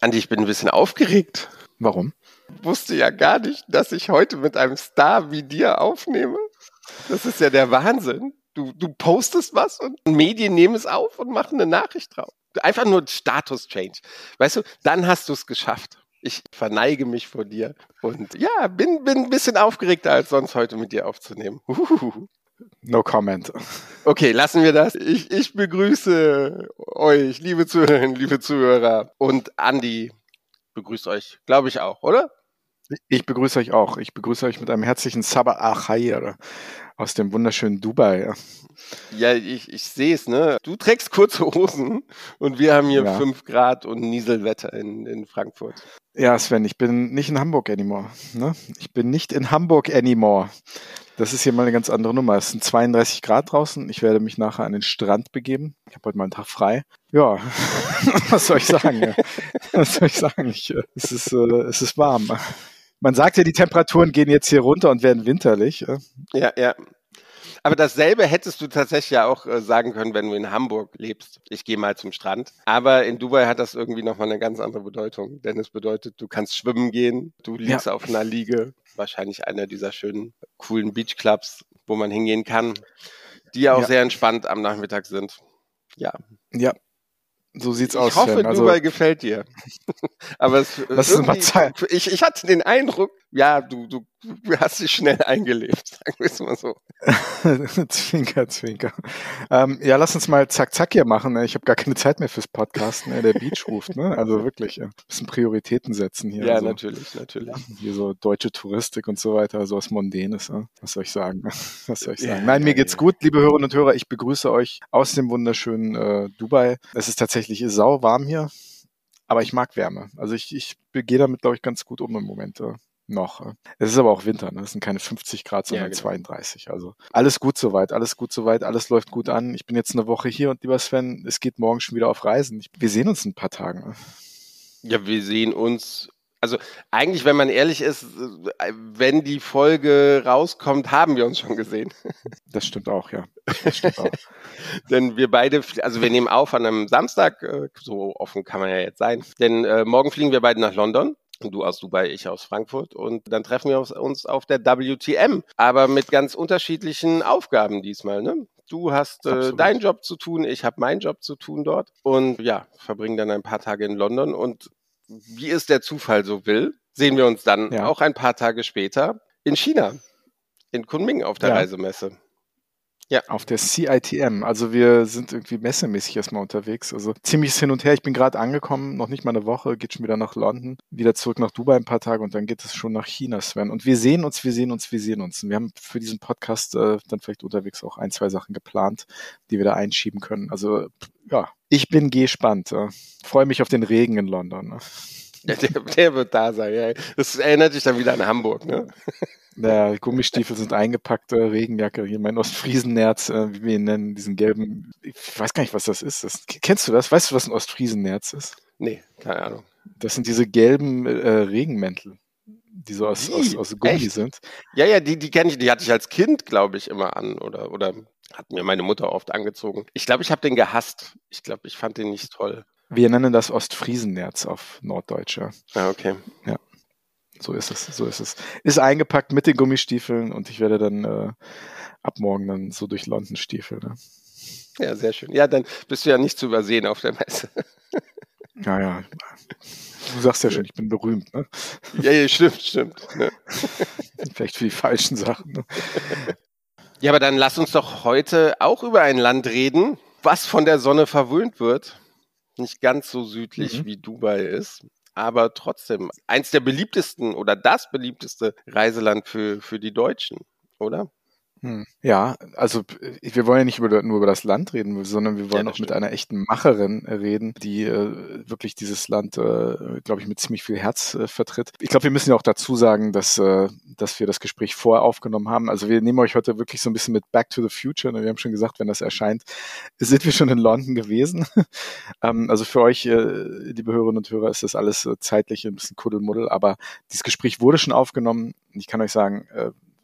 Andi, ich bin ein bisschen aufgeregt. Warum? Ich wusste ja gar nicht, dass ich heute mit einem Star wie dir aufnehme. Das ist ja der Wahnsinn. Du, du postest was und Medien nehmen es auf und machen eine Nachricht drauf. Einfach nur Status-Change. Weißt du, dann hast du es geschafft. Ich verneige mich vor dir und ja, bin, bin ein bisschen aufgeregter als sonst heute mit dir aufzunehmen. Uhuhu. No comment. Okay, lassen wir das. Ich, ich begrüße euch, liebe Zuhörerinnen, liebe Zuhörer. Und Andi begrüßt euch, glaube ich auch, oder? Ich begrüße euch auch. Ich begrüße euch mit einem herzlichen Sabah Achair aus dem wunderschönen Dubai. Ja, ich, ich sehe es, ne? Du trägst kurze Hosen und wir haben hier ja. fünf Grad und Nieselwetter in, in Frankfurt. Ja, Sven, ich bin nicht in Hamburg anymore. Ne? Ich bin nicht in Hamburg anymore. Das ist hier mal eine ganz andere Nummer. Es sind 32 Grad draußen. Ich werde mich nachher an den Strand begeben. Ich habe heute mal einen Tag frei. Ja, was soll ich sagen? was soll ich sagen? Ich, äh, es, ist, äh, es ist warm. Man sagt ja, die Temperaturen gehen jetzt hier runter und werden winterlich. Ja, ja. Aber dasselbe hättest du tatsächlich ja auch äh, sagen können, wenn du in Hamburg lebst. Ich gehe mal zum Strand. Aber in Dubai hat das irgendwie nochmal eine ganz andere Bedeutung. Denn es bedeutet, du kannst schwimmen gehen, du liegst ja. auf einer Liege. Wahrscheinlich einer dieser schönen, coolen Beachclubs, wo man hingehen kann, die auch ja. sehr entspannt am Nachmittag sind. Ja. Ja, so sieht's ich aus. Ich hoffe, Sven. Also, Dubai gefällt dir. Aber es, Lass ich, ich hatte den Eindruck, ja, du, du, hast dich schnell eingelebt, sagen wir es mal so. zwinker, zwinker. Ähm, ja, lass uns mal zack, zack hier machen. Ne? Ich habe gar keine Zeit mehr fürs Podcasten. Ne? Der Beach ruft, ne? Also wirklich, ja. bisschen Prioritäten setzen hier. Ja, also, natürlich, natürlich. Hier so deutsche Touristik und so weiter, so was Mondänes. Ja? Was soll ich sagen? Was soll ich sagen? Ja, Nein, mir geht's ja. gut, liebe Hörerinnen und Hörer. Ich begrüße euch aus dem wunderschönen äh, Dubai. Es ist tatsächlich sau warm hier. Aber ich mag Wärme. Also ich, ich gehe damit, glaube ich, ganz gut um im Moment. Noch. Es ist aber auch Winter, ne? Es sind keine 50 Grad, sondern Ja, genau. 32. Also alles gut soweit, alles gut soweit, alles läuft gut an. Ich bin jetzt eine Woche hier und lieber Sven, es geht morgen schon wieder auf Reisen. Wir sehen uns in ein paar Tagen. ne? Ja, wir sehen uns. Also eigentlich, wenn man ehrlich ist, äh, wenn die Folge rauskommt, haben wir uns schon gesehen. Das stimmt auch, ja. Das stimmt auch. Denn wir beide, also wir nehmen auf an einem Samstag, äh, so offen kann man ja jetzt sein. Denn äh, morgen fliegen wir beide nach London. Du aus Dubai, ich aus Frankfurt. Und dann treffen wir uns- auf der WTM. Aber mit ganz unterschiedlichen Aufgaben diesmal. Ne? Du hast äh, deinen Job zu tun, ich habe meinen Job zu tun dort. Und ja, verbringen dann ein paar Tage in London. Und wie es der Zufall so will, sehen wir uns dann Ja. auch ein paar Tage später in China. In Kunming auf der Ja. Reisemesse. Auf der CITM. Also wir sind irgendwie messemäßig erstmal unterwegs. Also ziemliches hin und her. Ich bin gerade angekommen, noch nicht mal eine Woche, geht schon wieder nach London, wieder zurück nach Dubai ein paar Tage und dann geht es schon nach China, Sven. Und wir sehen uns, wir sehen uns, wir sehen uns. Und wir haben für diesen Podcast äh, dann vielleicht unterwegs auch ein, zwei Sachen geplant, die wir da einschieben können. Also ja, ich bin gespannt. Äh, Freue mich auf den Regen in London. Ne? Ja, der, der wird da sein. Ja. Das erinnert dich dann wieder an Hamburg, ne? Ja, Gummistiefel sind eingepackt, Regenjacke, hier mein Ostfriesennerz, äh, wie wir ihn nennen, diesen gelben, ich weiß gar nicht, was das ist. Das, kennst du das? Weißt du, was ein Ostfriesennerz ist? Nee, keine Ahnung. Das sind diese gelben äh, Regenmäntel, die so aus, aus, aus Gummi Echt? sind. Ja, ja, die, die kenne ich, die hatte ich als Kind, glaube ich, immer an. Oder, oder hat mir meine Mutter oft angezogen. Ich glaube, ich habe den gehasst. Ich glaube, ich fand den nicht toll. Wir nennen das Ostfriesennerz auf Norddeutsch. Ja. Ah, okay. So ist es, so ist es. Ist eingepackt mit den Gummistiefeln und ich werde dann äh, ab morgen dann so durch London stiefeln. Ne? Ja, sehr schön. Ja, dann bist du ja nicht zu übersehen auf der Messe. Ja, ja. Du sagst ja schon, ich bin berühmt, ne? ja, ja, stimmt, stimmt. Ne? Vielleicht für die falschen Sachen. Ne? Ja, aber dann lass uns doch heute auch über ein Land reden, was von der Sonne verwöhnt wird. Nicht ganz so südlich Mhm. wie Dubai ist, aber trotzdem eins der beliebtesten oder das beliebteste Reiseland für, für die Deutschen, oder? Hm. Ja, also wir wollen ja nicht über, nur über das Land reden, sondern wir wollen das auch mit stimmt. einer echten Macherin äh, reden, die äh, wirklich dieses Land, äh, glaube ich, mit ziemlich viel Herz äh, vertritt. Ich glaube, wir müssen ja auch dazu sagen, dass, äh, dass wir das Gespräch vorher aufgenommen haben. Also wir nehmen euch heute wirklich so ein bisschen mit Back to the Future. Ne? Wir haben schon gesagt, wenn das erscheint, sind wir schon in London gewesen. ähm, also für euch, äh, liebe Hörerinnen und Hörer, ist das alles zeitlich ein bisschen Kuddelmuddel, aber dieses Gespräch wurde schon aufgenommen. Ich kann euch sagen,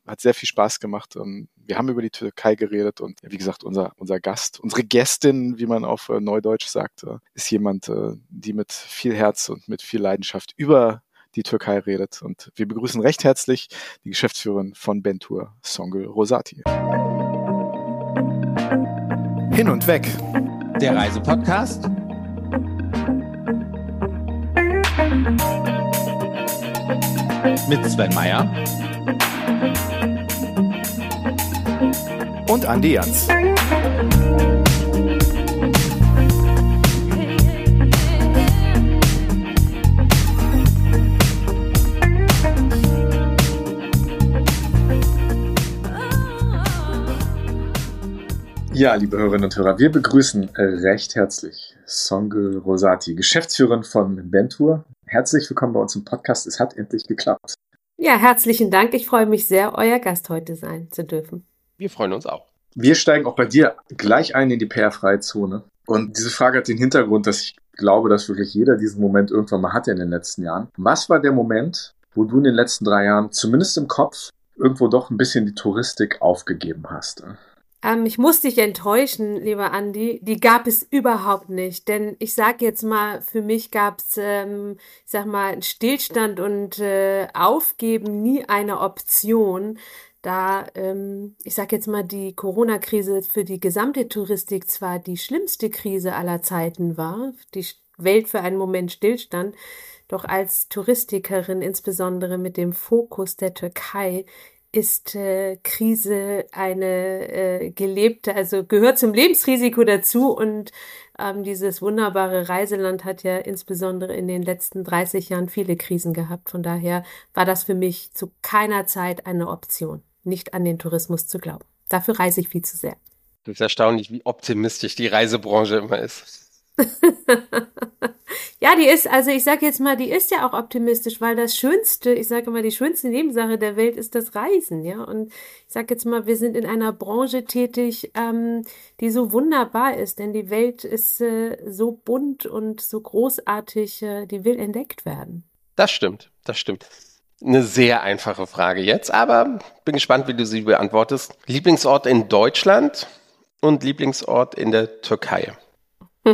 hat sehr viel Spaß gemacht. Wir haben über die Türkei geredet und wie gesagt, unser, unser Gast, unsere Gästin, wie man auf äh, Neudeutsch sagt, äh, ist jemand, äh, die mit viel Herz und mit viel Leidenschaft über die Türkei redet. Und wir begrüßen recht herzlich die Geschäftsführerin von Bentur, Songül Rosati. Hin und weg. Der Reisepodcast mit Sven Meyer und Andi Jans. Ja, liebe Hörerinnen und Hörer, wir begrüßen recht herzlich Songül Rosati, Geschäftsführerin von Bentur. Herzlich willkommen bei uns im Podcast. Es hat endlich geklappt. Ja, herzlichen Dank. Ich freue mich sehr, euer Gast heute sein zu dürfen. Wir freuen uns auch. Wir steigen auch bei dir gleich ein in die PR-freie Zone. Und diese Frage hat den Hintergrund, dass ich glaube, dass wirklich jeder diesen Moment irgendwann mal hatte in den letzten Jahren. Was war der Moment, wo du in den letzten drei Jahren, zumindest im Kopf, irgendwo doch ein bisschen die Touristik aufgegeben hast? Ähm, ich muss dich enttäuschen, lieber Andi. Die gab es überhaupt nicht. Denn ich sage jetzt mal, für mich gab es, ähm, ich sag mal, Stillstand und äh, Aufgeben nie eine Option. Da, ähm, ich sage jetzt mal, die Corona-Krise für die gesamte Touristik zwar die schlimmste Krise aller Zeiten war, die Welt für einen Moment stillstand, doch als Touristikerin, insbesondere mit dem Fokus der Türkei, ist äh, Krise eine äh, gelebte, also gehört zum Lebensrisiko dazu und ähm, dieses wunderbare Reiseland hat ja insbesondere in den letzten 30 Jahren viele Krisen gehabt. Von daher war das für mich zu keiner Zeit eine Option, nicht an den Tourismus zu glauben. Dafür reise ich viel zu sehr. Das ist erstaunlich, wie optimistisch die Reisebranche immer ist. ja, die ist, also ich sage jetzt mal, die ist ja auch optimistisch, weil das Schönste, ich sage mal, die schönste Nebensache der Welt ist das Reisen, ja. Und ich sage jetzt mal, wir sind in einer Branche tätig, ähm, die so wunderbar ist, denn die Welt ist äh, so bunt und so großartig, äh, die will entdeckt werden. Das stimmt, das stimmt. Eine sehr einfache Frage jetzt, aber bin gespannt, wie du sie beantwortest. Lieblingsort in Deutschland und Lieblingsort in der Türkei.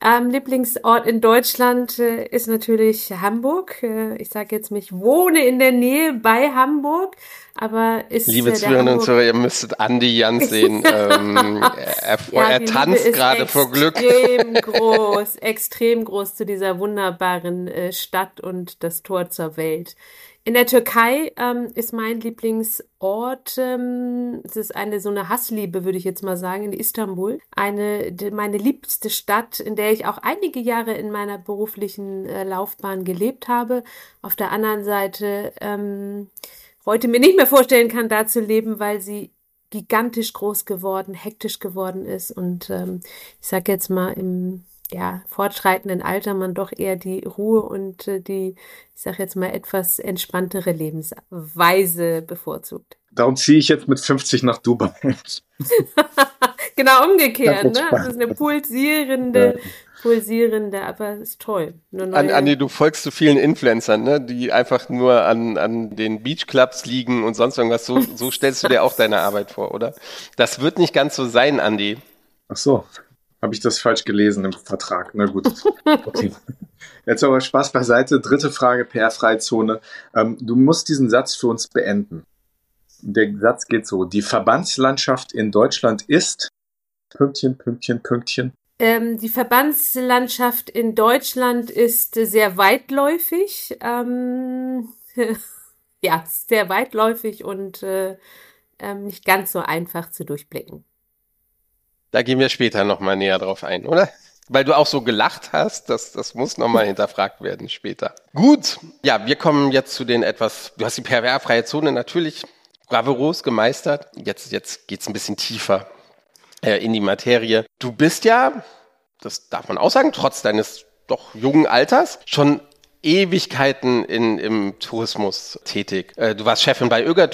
Ähm, Lieblingsort in Deutschland äh, ist natürlich Hamburg. Äh, ich sage jetzt, ich wohne in der Nähe bei Hamburg, aber ist Liebe Zuhörerinnen und Zuhörer, ihr müsstet Andi Jans sehen. ähm, er, ja, er tanzt gerade vor Glück. Extrem groß, extrem groß zu dieser wunderbaren äh, Stadt und das Tor zur Welt. In der Türkei ähm, ist mein Lieblingsort, ähm, es ist eine so eine Hassliebe, würde ich jetzt mal sagen, in Istanbul. Eine, meine liebste Stadt, in der ich auch einige Jahre in meiner beruflichen äh, Laufbahn gelebt habe. Auf der anderen Seite ähm, heute mir nicht mehr vorstellen kann, da zu leben, weil sie gigantisch groß geworden, hektisch geworden ist und ähm, ich sage jetzt mal im ja, fortschreitenden Alter man doch eher die Ruhe und äh, die, ich sage jetzt mal, etwas entspanntere Lebensweise bevorzugt. Darum ziehe ich jetzt mit 50 nach Dubai. genau umgekehrt, ne? Das ist eine pulsierende, ja. pulsierende, aber ist toll. An, Andi, du folgst zu vielen Influencern, ne? Die einfach nur an, an den Beachclubs liegen und sonst irgendwas. So, so stellst du dir auch deine Arbeit vor, oder? Das wird nicht ganz so sein, Andi. Ach so. Habe ich das falsch gelesen im Vertrag? Na gut. Okay. Jetzt aber Spaß beiseite. Dritte Frage, PR-Freizone. Ähm, du musst diesen Satz für uns beenden. Der Satz geht so. Die Verbandslandschaft in Deutschland ist Pünktchen, Pünktchen, Pünktchen. Ähm, die Verbandslandschaft in Deutschland ist sehr weitläufig. Ähm, ja, sehr weitläufig und äh, ähm, nicht ganz so einfach zu durchblicken. Da gehen wir später nochmal näher drauf ein, oder? Weil du auch so gelacht hast, das, das muss nochmal hinterfragt werden später. Gut, ja, wir kommen jetzt zu den etwas, du hast die PR-freie Zone natürlich bravourös gemeistert. Jetzt, jetzt geht's ein bisschen tiefer äh, in die Materie. Du bist ja, das darf man auch sagen, trotz deines doch jungen Alters, schon Ewigkeiten in, im Tourismus tätig. Äh, du warst Chefin bei Öger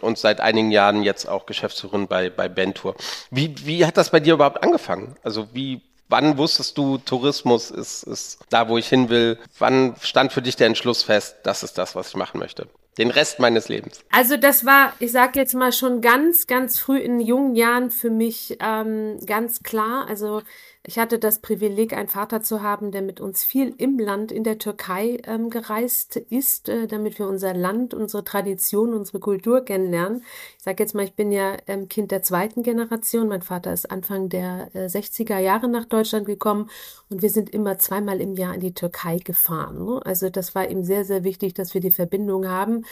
und seit einigen Jahren jetzt auch Geschäftsführerin bei, bei Bentour. Wie, wie hat das bei dir überhaupt angefangen? Also wie, wann wusstest du, Tourismus ist, ist da, wo ich hin will? Wann stand für dich der Entschluss fest, das ist das, was ich machen möchte? Den Rest meines Lebens. Also das war, ich sage jetzt mal schon ganz, ganz früh in jungen Jahren für mich ähm, ganz klar. Also ich hatte das Privileg, einen Vater zu haben, der mit uns viel im Land in der Türkei ähm, gereist ist, äh, damit wir unser Land, unsere Tradition, unsere Kultur kennenlernen. Ich sage jetzt mal, ich bin ja ähm, Kind der zweiten Generation. Mein Vater ist Anfang der äh, 60er Jahre nach Deutschland gekommen und wir sind immer zweimal im Jahr in die Türkei gefahren. Ne? Also das war ihm sehr, sehr wichtig, dass wir die Verbindung haben.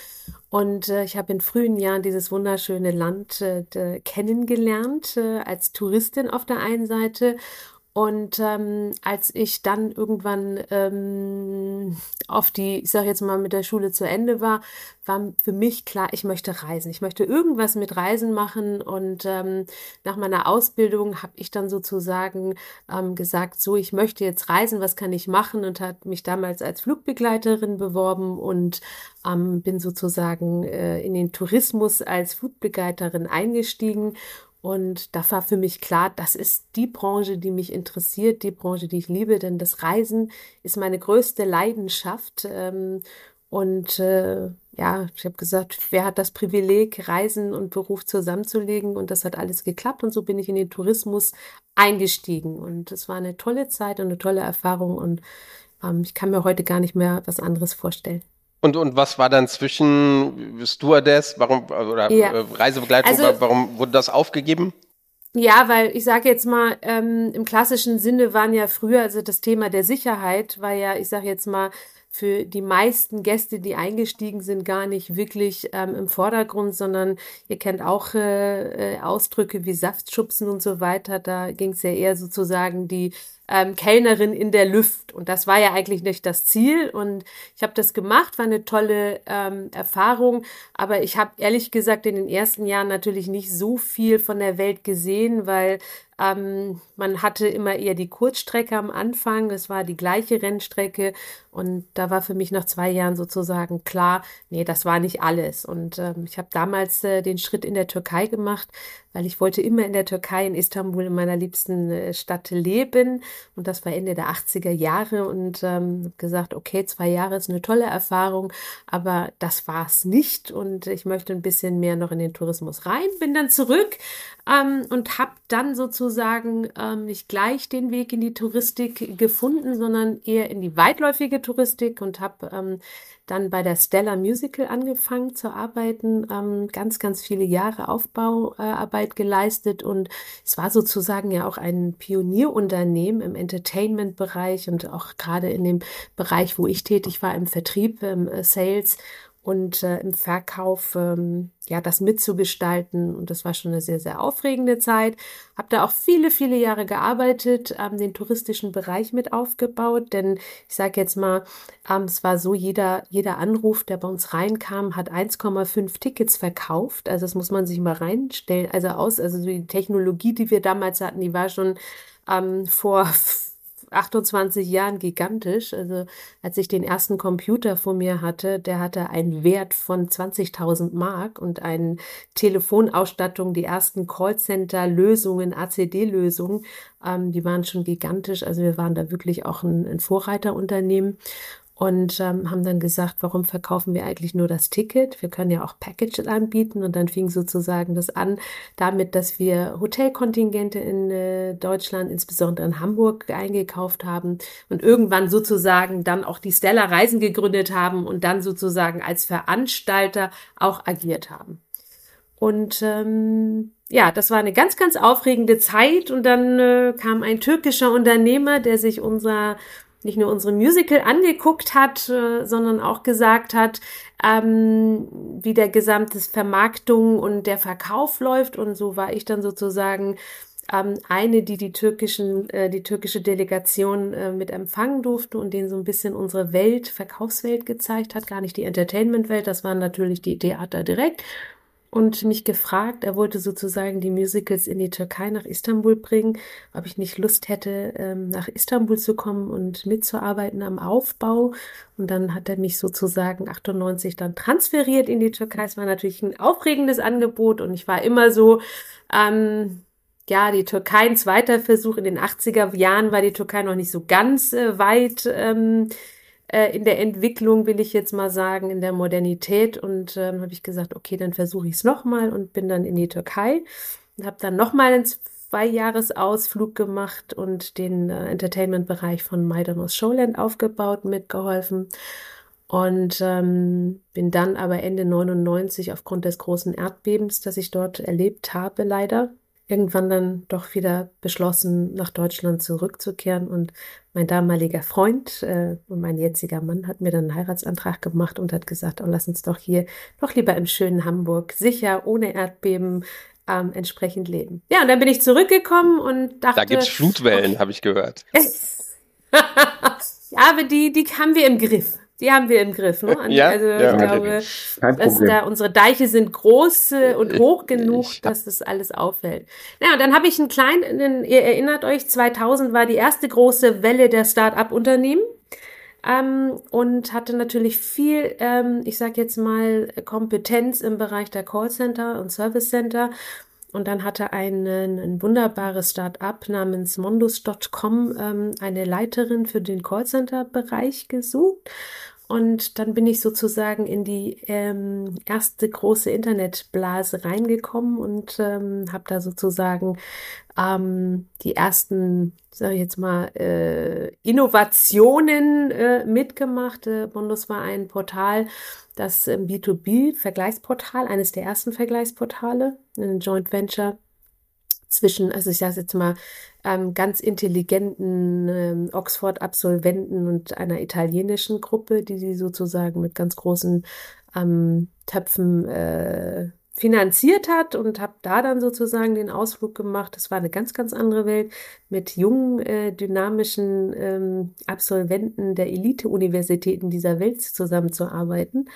Und äh, ich habe in frühen Jahren dieses wunderschöne Land äh, kennengelernt, äh, als Touristin auf der einen Seite und ähm, als ich dann irgendwann ähm, auf die, ich sage jetzt mal, mit der Schule zu Ende war, war für mich klar, ich möchte reisen. Ich möchte irgendwas mit Reisen machen. Und ähm, nach meiner Ausbildung habe ich dann sozusagen ähm, gesagt, so, ich möchte jetzt reisen, was kann ich machen? Und hat mich damals als Flugbegleiterin beworben und ähm, bin sozusagen äh, in den Tourismus als Flugbegleiterin eingestiegen und da war für mich klar, das ist die Branche, die mich interessiert, die Branche, die ich liebe, denn das Reisen ist meine größte Leidenschaft. Ähm, und äh, ja, ich habe gesagt, wer hat das Privileg, Reisen und Beruf zusammenzulegen? Und das hat alles geklappt. Und so bin ich in den Tourismus eingestiegen. Und es war eine tolle Zeit und eine tolle Erfahrung. Und ähm, ich kann mir heute gar nicht mehr was anderes vorstellen. Und, und was war dann zwischen Stewardess, warum, oder ja. Äh, Reisebegleitung, also, warum wurde das aufgegeben? Ja, weil ich sage jetzt mal, ähm, im klassischen Sinne waren ja früher, also das Thema der Sicherheit war ja, ich sage jetzt mal, für die meisten Gäste, die eingestiegen sind, gar nicht wirklich ähm, im Vordergrund, sondern ihr kennt auch äh, äh, Ausdrücke wie Saftschubsen und so weiter. Da ging es ja eher sozusagen die ähm, Kellnerin in der Lüft. Und das war ja eigentlich nicht das Ziel. Und ich habe das gemacht, war eine tolle ähm, Erfahrung. Aber ich habe ehrlich gesagt in den ersten Jahren natürlich nicht so viel von der Welt gesehen, weil ähm, man hatte immer eher die Kurzstrecke am Anfang. Es war die gleiche Rennstrecke. Und da war für mich nach zwei Jahren sozusagen klar, nee, das war nicht alles. Und ähm, ich habe damals äh, den Schritt in der Türkei gemacht, weil ich wollte immer in der Türkei, in Istanbul, in meiner liebsten äh, Stadt leben. Und das war Ende der 80er Jahre und ähm, gesagt, okay, zwei Jahre ist eine tolle Erfahrung, aber das war's nicht. Und ich möchte ein bisschen mehr noch in den Tourismus rein. Bin dann zurück ähm, und habe dann sozusagen ähm, nicht gleich den Weg in die Touristik gefunden, sondern eher in die weitläufige Touristik und habe ähm, dann bei der Stella Musical angefangen zu arbeiten, ähm, ganz, ganz viele Jahre Aufbauarbeit geleistet. Und es war sozusagen ja auch ein Pionierunternehmen im Entertainment-Bereich und auch gerade in dem Bereich, wo ich tätig war, im Vertrieb, im äh, Sales und äh, im Verkauf ähm, ja das mitzugestalten. Und das war schon eine sehr sehr aufregende Zeit. Habe da auch viele viele Jahre gearbeitet ähm, den touristischen Bereich mit aufgebaut. Denn ich sage jetzt mal ähm, es war so jeder jeder Anruf der bei uns reinkam hat 1,5 Tickets verkauft. Also das muss man sich mal reinstellen also aus. Also die Technologie die wir damals hatten die war schon ähm, vor 28 Jahren gigantisch. Also als ich den ersten Computer vor mir hatte, der hatte einen Wert von 20.000 Mark und eine Telefonausstattung, die ersten Callcenter-Lösungen, ACD-Lösungen, ähm, die waren schon gigantisch. Also wir waren da wirklich auch ein, ein Vorreiterunternehmen und ähm, haben dann gesagt, warum verkaufen wir eigentlich nur das Ticket? Wir können ja auch Packages anbieten und dann fing sozusagen das an damit, dass wir Hotelkontingente in äh, Deutschland, insbesondere in Hamburg, eingekauft haben und irgendwann sozusagen dann auch die Stella Reisen gegründet haben und dann sozusagen als Veranstalter auch agiert haben. Und ähm, ja, das war eine ganz, ganz aufregende Zeit und dann äh, kam ein türkischer Unternehmer, der sich unser nicht nur unsere Musical angeguckt hat, äh, sondern auch gesagt hat, ähm, wie der gesamte Vermarktung und der Verkauf läuft. Und so war ich dann sozusagen ähm, eine, die die türkischen, äh, die türkische Delegation äh, mit empfangen durfte und denen so ein bisschen unsere Welt, Verkaufswelt gezeigt hat, gar nicht die Entertainment-Welt, das waren natürlich die Theater direkt, und mich gefragt, er wollte sozusagen die Musicals in die Türkei nach Istanbul bringen, ob ich nicht Lust hätte, ähm, nach Istanbul zu kommen und mitzuarbeiten am Aufbau. Und dann hat er mich sozusagen 98 dann transferiert in die Türkei. Es war natürlich ein aufregendes Angebot und ich war immer so, ähm, ja, die Türkei ein zweiter Versuch. In den 80er Jahren war die Türkei noch nicht so ganz äh, weit. Ähm, äh, in der Entwicklung, will ich jetzt mal sagen, in der Modernität. Und ähm, habe ich gesagt, okay, dann versuche ich es nochmal und bin dann in die Türkei und habe dann nochmal einen Zweijahresausflug gemacht und den äh, Entertainment-Bereich von Maidanos Showland aufgebaut, mitgeholfen. Und ähm, bin dann aber Ende 99 aufgrund des großen Erdbebens, das ich dort erlebt habe, leider, irgendwann dann doch wieder beschlossen, nach Deutschland zurückzukehren. Und mein damaliger Freund äh, und mein jetziger Mann hat mir dann einen Heiratsantrag gemacht und hat gesagt, oh, lass uns doch hier doch lieber im schönen Hamburg sicher, ohne Erdbeben, ähm, entsprechend leben. Ja, und dann bin ich zurückgekommen und dachte. Da gibt's Flutwellen, okay. habe ich gehört. ja, aber die, die haben wir im Griff die haben wir im Griff. Ne? ja, also ja, ich glaube, dass da unsere Deiche sind groß äh, und hoch genug, ich, dass das alles auffällt. Naja, und dann habe ich einen kleinen, ihr erinnert euch, 2000 war die erste große Welle der Start-up-Unternehmen. Ähm, und hatte natürlich viel, ähm, ich sage jetzt mal, Kompetenz im Bereich der Callcenter und Service Center und dann hatte ein, ein wunderbares Start-up namens Mondus.com ähm, eine Leiterin für den Callcenter-Bereich gesucht. Und dann bin ich sozusagen in die ähm, erste große Internetblase reingekommen und ähm, habe da sozusagen ähm, die ersten, sage ich jetzt mal, äh, Innovationen äh, mitgemacht. Äh, Bondus war ein Portal, das ähm, B2B-Vergleichsportal, eines der ersten Vergleichsportale, ein Joint Venture zwischen, also ich sage jetzt mal, ähm, ganz intelligenten ähm, Oxford-Absolventen und einer italienischen Gruppe, die sie sozusagen mit ganz großen ähm, Töpfen äh, finanziert hat und habe da dann sozusagen den Ausflug gemacht. Das war eine ganz, ganz andere Welt mit jungen, äh, dynamischen ähm, Absolventen der Elite-Universitäten dieser Welt zusammenzuarbeiten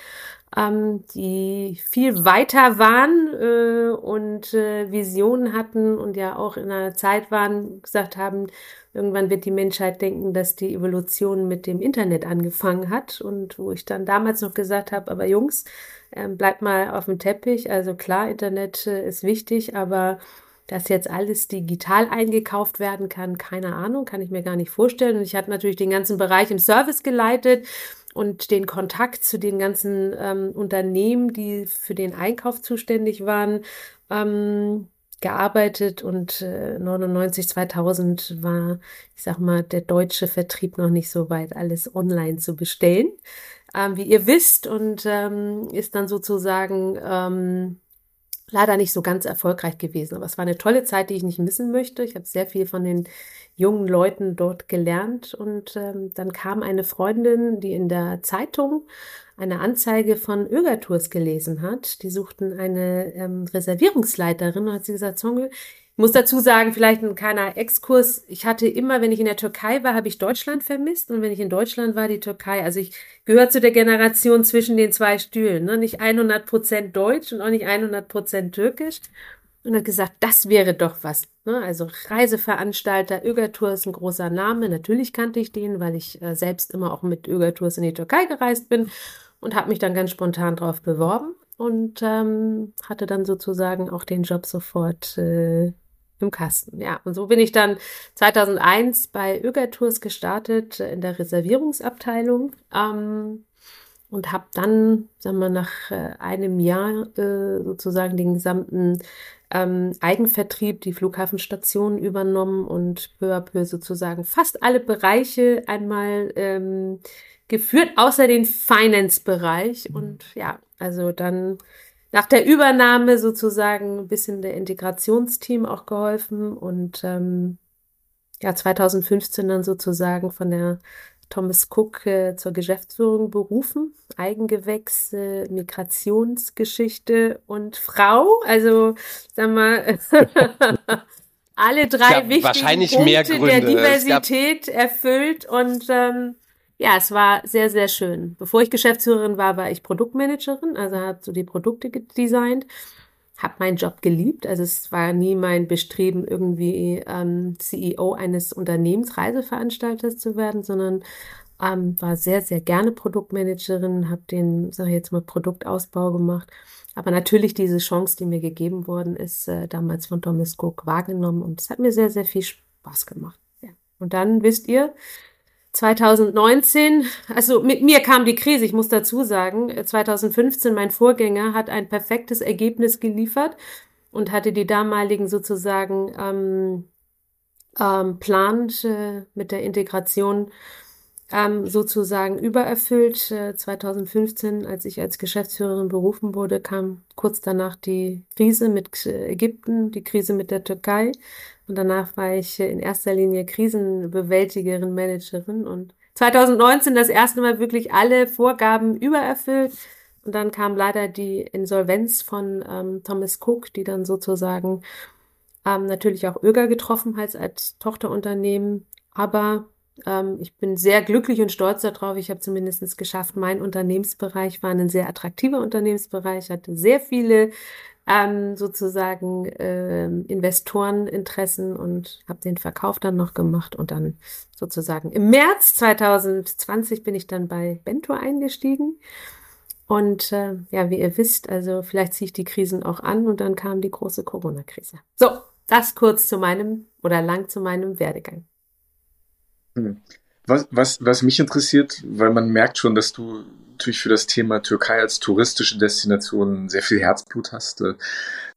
ähm, die viel weiter waren äh, und äh, Visionen hatten und ja auch in einer Zeit waren, gesagt haben, irgendwann wird die Menschheit denken, dass die Evolution mit dem Internet angefangen hat. Und wo ich dann damals noch gesagt habe, aber Jungs, äh, bleibt mal auf dem Teppich. Also klar, Internet äh, ist wichtig, aber dass jetzt alles digital eingekauft werden kann, keine Ahnung, kann ich mir gar nicht vorstellen. Und ich hatte natürlich den ganzen Bereich im Service geleitet und den Kontakt zu den ganzen ähm, Unternehmen, die für den Einkauf zuständig waren, ähm, gearbeitet und äh, 99, 2000 war, ich sag mal, der deutsche Vertrieb noch nicht so weit, alles online zu bestellen, ähm, wie ihr wisst und ähm, ist dann sozusagen ähm, leider nicht so ganz erfolgreich gewesen. Aber es war eine tolle Zeit, die ich nicht missen möchte. Ich habe sehr viel von den jungen Leuten dort gelernt und ähm, dann kam eine Freundin, die in der Zeitung eine Anzeige von Ögertours gelesen hat. Die suchten eine ähm, Reservierungsleiterin und hat sie gesagt, Zongel, muss dazu sagen, vielleicht ein kleiner Exkurs. Ich hatte immer, wenn ich in der Türkei war, habe ich Deutschland vermisst und wenn ich in Deutschland war, die Türkei. Also ich gehöre zu der Generation zwischen den zwei Stühlen. Ne? Nicht 100 Prozent Deutsch und auch nicht 100 Prozent Türkisch. Und hat gesagt, das wäre doch was. Ne? Also Reiseveranstalter, Ögertour ist ein großer Name. Natürlich kannte ich den, weil ich äh, selbst immer auch mit Ögertours in die Türkei gereist bin und habe mich dann ganz spontan drauf beworben und ähm, hatte dann sozusagen auch den Job sofort äh, im Kasten. Ja, und so bin ich dann 2001 bei Ögertours gestartet äh, in der Reservierungsabteilung ähm, und habe dann, sagen wir, nach äh, einem Jahr äh, sozusagen den gesamten ähm, Eigenvertrieb, die Flughafenstationen übernommen und peu à peu sozusagen fast alle Bereiche einmal ähm, geführt, außer den Finance-Bereich. Mhm. Und ja, also dann nach der Übernahme sozusagen ein bisschen der Integrationsteam auch geholfen und ähm, ja, 2015 dann sozusagen von der Thomas Cook äh, zur Geschäftsführung berufen. Eigengewächs, äh, Migrationsgeschichte und Frau. Also, sag mal, alle drei wichtigen wahrscheinlich Punkte mehr Gründe. der Diversität erfüllt und ähm, ja, es war sehr, sehr schön. Bevor ich Geschäftsführerin war, war ich Produktmanagerin, also habe so die Produkte designt, habe meinen Job geliebt. Also es war nie mein Bestreben, irgendwie ähm, CEO eines Unternehmens, Reiseveranstalters zu werden, sondern ähm, war sehr, sehr gerne Produktmanagerin, habe den, sage ich jetzt mal, Produktausbau gemacht. Aber natürlich diese Chance, die mir gegeben worden ist, äh, damals von Thomas Cook wahrgenommen und es hat mir sehr, sehr viel Spaß gemacht. Ja. Und dann wisst ihr, 2019, also mit mir kam die Krise, ich muss dazu sagen, 2015 mein Vorgänger hat ein perfektes Ergebnis geliefert und hatte die damaligen sozusagen ähm, ähm, Plan äh, mit der Integration ähm, sozusagen übererfüllt. Äh, 2015, als ich als Geschäftsführerin berufen wurde, kam kurz danach die Krise mit äh, Ägypten, die Krise mit der Türkei. Und danach war ich in erster Linie Krisenbewältigerin, Managerin und 2019 das erste Mal wirklich alle Vorgaben übererfüllt. Und dann kam leider die Insolvenz von ähm, Thomas Cook, die dann sozusagen ähm, natürlich auch Öger getroffen hat als Tochterunternehmen. Aber ähm, ich bin sehr glücklich und stolz darauf. Ich habe zumindest geschafft, mein Unternehmensbereich war ein sehr attraktiver Unternehmensbereich, hatte sehr viele ähm, sozusagen äh, Investoreninteressen und habe den Verkauf dann noch gemacht und dann sozusagen im März 2020 bin ich dann bei Bento eingestiegen. Und äh, ja, wie ihr wisst, also vielleicht ziehe ich die Krisen auch an und dann kam die große Corona-Krise. So, das kurz zu meinem oder lang zu meinem Werdegang. Hm. Was, was, was mich interessiert, weil man merkt schon, dass du natürlich für das Thema Türkei als touristische Destination sehr viel Herzblut hast. Äh,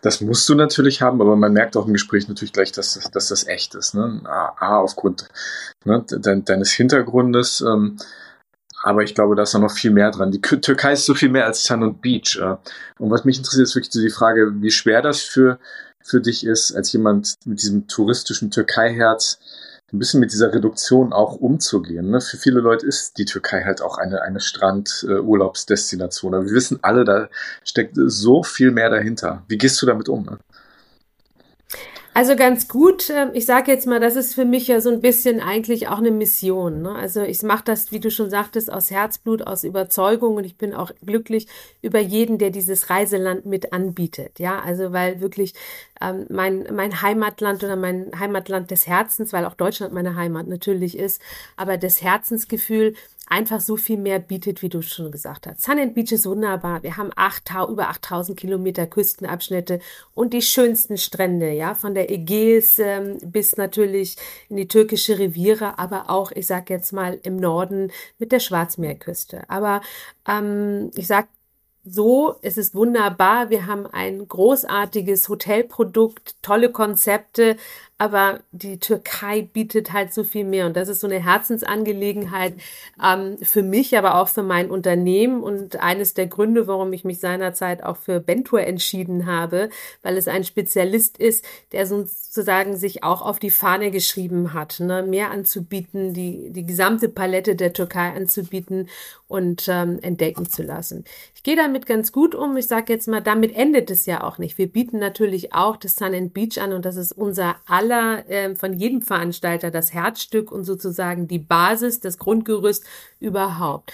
das musst du natürlich haben, aber man merkt auch im Gespräch natürlich gleich, dass, das, dass das echt ist. Ne? A, aufgrund ne, de, deines Hintergrundes. Ähm, aber ich glaube, da ist noch viel mehr dran. Die Türkei ist so viel mehr als Sun und Beach. Äh. Und was mich interessiert, ist wirklich die Frage, wie schwer das für, für dich ist, als jemand mit diesem touristischen Türkei-Herz, ein bisschen mit dieser Reduktion auch umzugehen. Ne? Für viele Leute ist die Türkei halt auch eine, eine Strand-Urlaubsdestination. Aber wir wissen alle, da steckt so viel mehr dahinter. Wie gehst du damit um? Ne? Also ganz gut. Ähm, ich sage jetzt mal, das ist für mich ja so ein bisschen eigentlich auch eine Mission. Ne? Also ich mache das, wie du schon sagtest, aus Herzblut, aus Überzeugung und ich bin auch glücklich über jeden, der dieses Reiseland mit anbietet. Ja, also weil wirklich ähm, mein, mein Heimatland oder mein Heimatland des Herzens, weil auch Deutschland meine Heimat natürlich ist, aber das Herzensgefühl einfach so viel mehr bietet, wie du schon gesagt hast. Sun and Beach ist wunderbar. Wir haben acht, über 8000 Kilometer Küstenabschnitte und die schönsten Strände, ja, von der Ägäis ähm, bis natürlich in die türkische Riviere, aber auch, ich sag jetzt mal, im Norden mit der Schwarzmeerküste. Aber ähm, ich sag so, es ist wunderbar. Wir haben ein großartiges Hotelprodukt, tolle Konzepte, aber die Türkei bietet halt so viel mehr und das ist so eine Herzensangelegenheit ähm, für mich, aber auch für mein Unternehmen und eines der Gründe, warum ich mich seinerzeit auch für Bentour entschieden habe, weil es ein Spezialist ist, der sozusagen sich auch auf die Fahne geschrieben hat, ne, mehr anzubieten, die, die gesamte Palette der Türkei anzubieten und ähm, entdecken zu lassen. Ich gehe damit ganz gut um. Ich sage jetzt mal, damit endet es ja auch nicht. Wir bieten natürlich auch das Sun and Beach an und das ist unser aller äh, von jedem Veranstalter das Herzstück und sozusagen die Basis, das Grundgerüst überhaupt.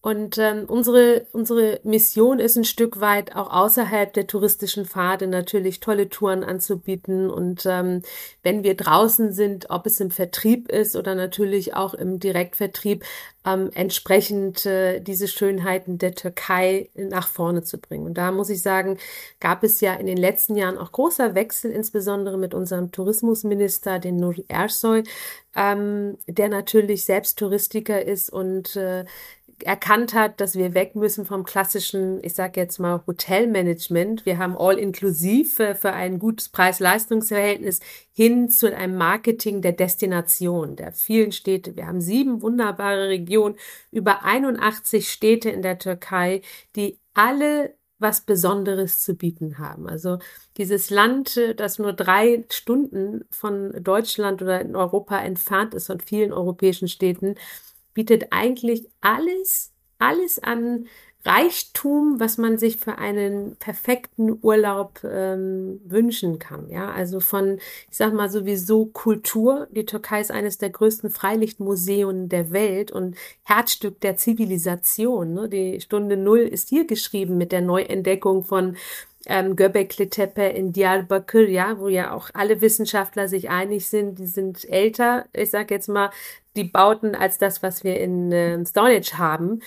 Und ähm, unsere, unsere Mission ist ein Stück weit auch außerhalb der touristischen Pfade natürlich tolle Touren anzubieten. Und ähm, wenn wir draußen sind, ob es im Vertrieb ist oder natürlich auch im Direktvertrieb, ähm, entsprechend äh, diese Schönheiten der Türkei nach vorne zu bringen. Und da muss ich sagen, gab es ja in den letzten Jahren auch großer Wechsel, insbesondere mit unserem Tourismusminister, den Nuri Ersoy, ähm, der natürlich selbst Touristiker ist und äh, erkannt hat, dass wir weg müssen vom klassischen, ich sage jetzt mal, Hotelmanagement. Wir haben all-inklusiv äh, für ein gutes Preis-Leistungs-Verhältnis hin zu einem Marketing der Destination, der vielen Städte. Wir haben sieben wunderbare Regionen, über 81 Städte in der Türkei, die alle was Besonderes zu bieten haben. Also dieses Land, äh, das nur drei Stunden von Deutschland oder in Europa entfernt ist, von vielen europäischen Städten, bietet eigentlich alles, alles an Reichtum, was man sich für einen perfekten Urlaub ähm, wünschen kann. Ja, also von, ich sag mal sowieso Kultur. Die Türkei ist eines der größten Freilichtmuseen der Welt und Herzstück der Zivilisation. Ne? Die Stunde Null ist hier geschrieben mit der Neuentdeckung von ähm, Göbekli Tepe in Diyarbakir, ja, wo ja auch alle Wissenschaftler sich einig sind, die sind älter, ich sag jetzt mal, die Bauten als das, was wir in äh, Stonehenge haben.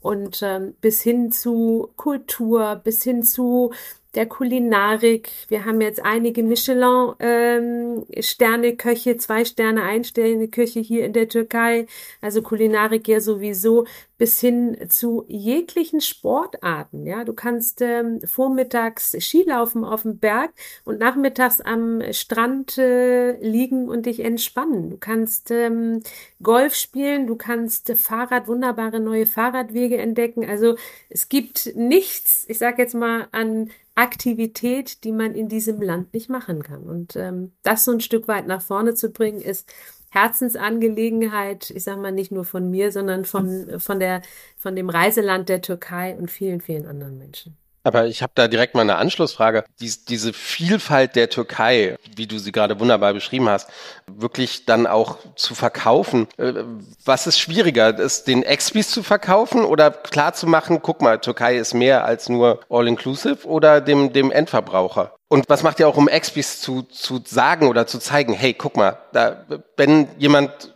Und ähm, bis hin zu Kultur, bis hin zu der Kulinarik. Wir haben jetzt einige Michelin-Sterne-Köche, ähm, zwei Sterne, ein Sterne-Köche hier in der Türkei. Also Kulinarik ja sowieso bis hin zu jeglichen Sportarten. Ja, du kannst ähm, vormittags Skilaufen auf dem Berg und nachmittags am Strand äh, liegen und dich entspannen. Du kannst ähm, Golf spielen, du kannst Fahrrad, wunderbare neue Fahrradwege entdecken. Also es gibt nichts, ich sage jetzt mal, an Aktivität, die man in diesem Land nicht machen kann. Und ähm, das so ein Stück weit nach vorne zu bringen, ist Herzensangelegenheit, ich sage mal nicht nur von mir, sondern von, von, der, von dem Reiseland der Türkei und vielen, vielen anderen Menschen. Aber ich habe da direkt mal eine Anschlussfrage. Dies, diese Vielfalt der Türkei, wie du sie gerade wunderbar beschrieben hast, wirklich dann auch zu verkaufen. Äh, was ist schwieriger, es den Expis zu verkaufen oder klar zu machen, guck mal, Türkei ist mehr als nur All-Inclusive oder dem, dem Endverbraucher? Und was macht ihr auch, um Expis zu, zu sagen oder zu zeigen, hey, guck mal, da, wenn jemand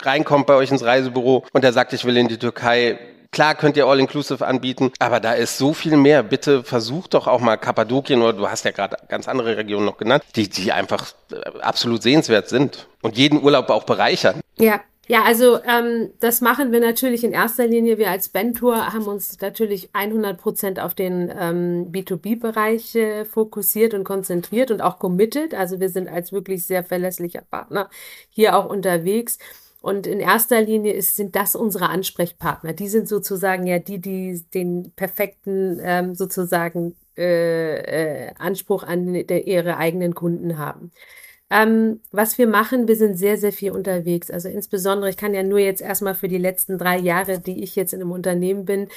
reinkommt bei euch ins Reisebüro und der sagt, ich will in die Türkei, Klar könnt ihr All-Inclusive anbieten, aber da ist so viel mehr. Bitte versucht doch auch mal Kappadokien oder du hast ja gerade ganz andere Regionen noch genannt, die, die einfach äh, absolut sehenswert sind und jeden Urlaub auch bereichern. Ja, ja, also ähm, das machen wir natürlich in erster Linie. Wir als Bentour haben uns natürlich 100 Prozent auf den ähm, B2B-Bereich äh, fokussiert und konzentriert und auch committed. Also wir sind als wirklich sehr verlässlicher Partner hier auch unterwegs. Und in erster Linie ist, sind das unsere Ansprechpartner. Die sind sozusagen ja die, die den perfekten ähm, sozusagen äh, äh, Anspruch an der, ihre eigenen Kunden haben. Ähm, was wir machen, wir sind sehr, sehr viel unterwegs. Also insbesondere, ich kann ja nur jetzt erstmal für die letzten drei Jahre, die ich jetzt in einem Unternehmen bin,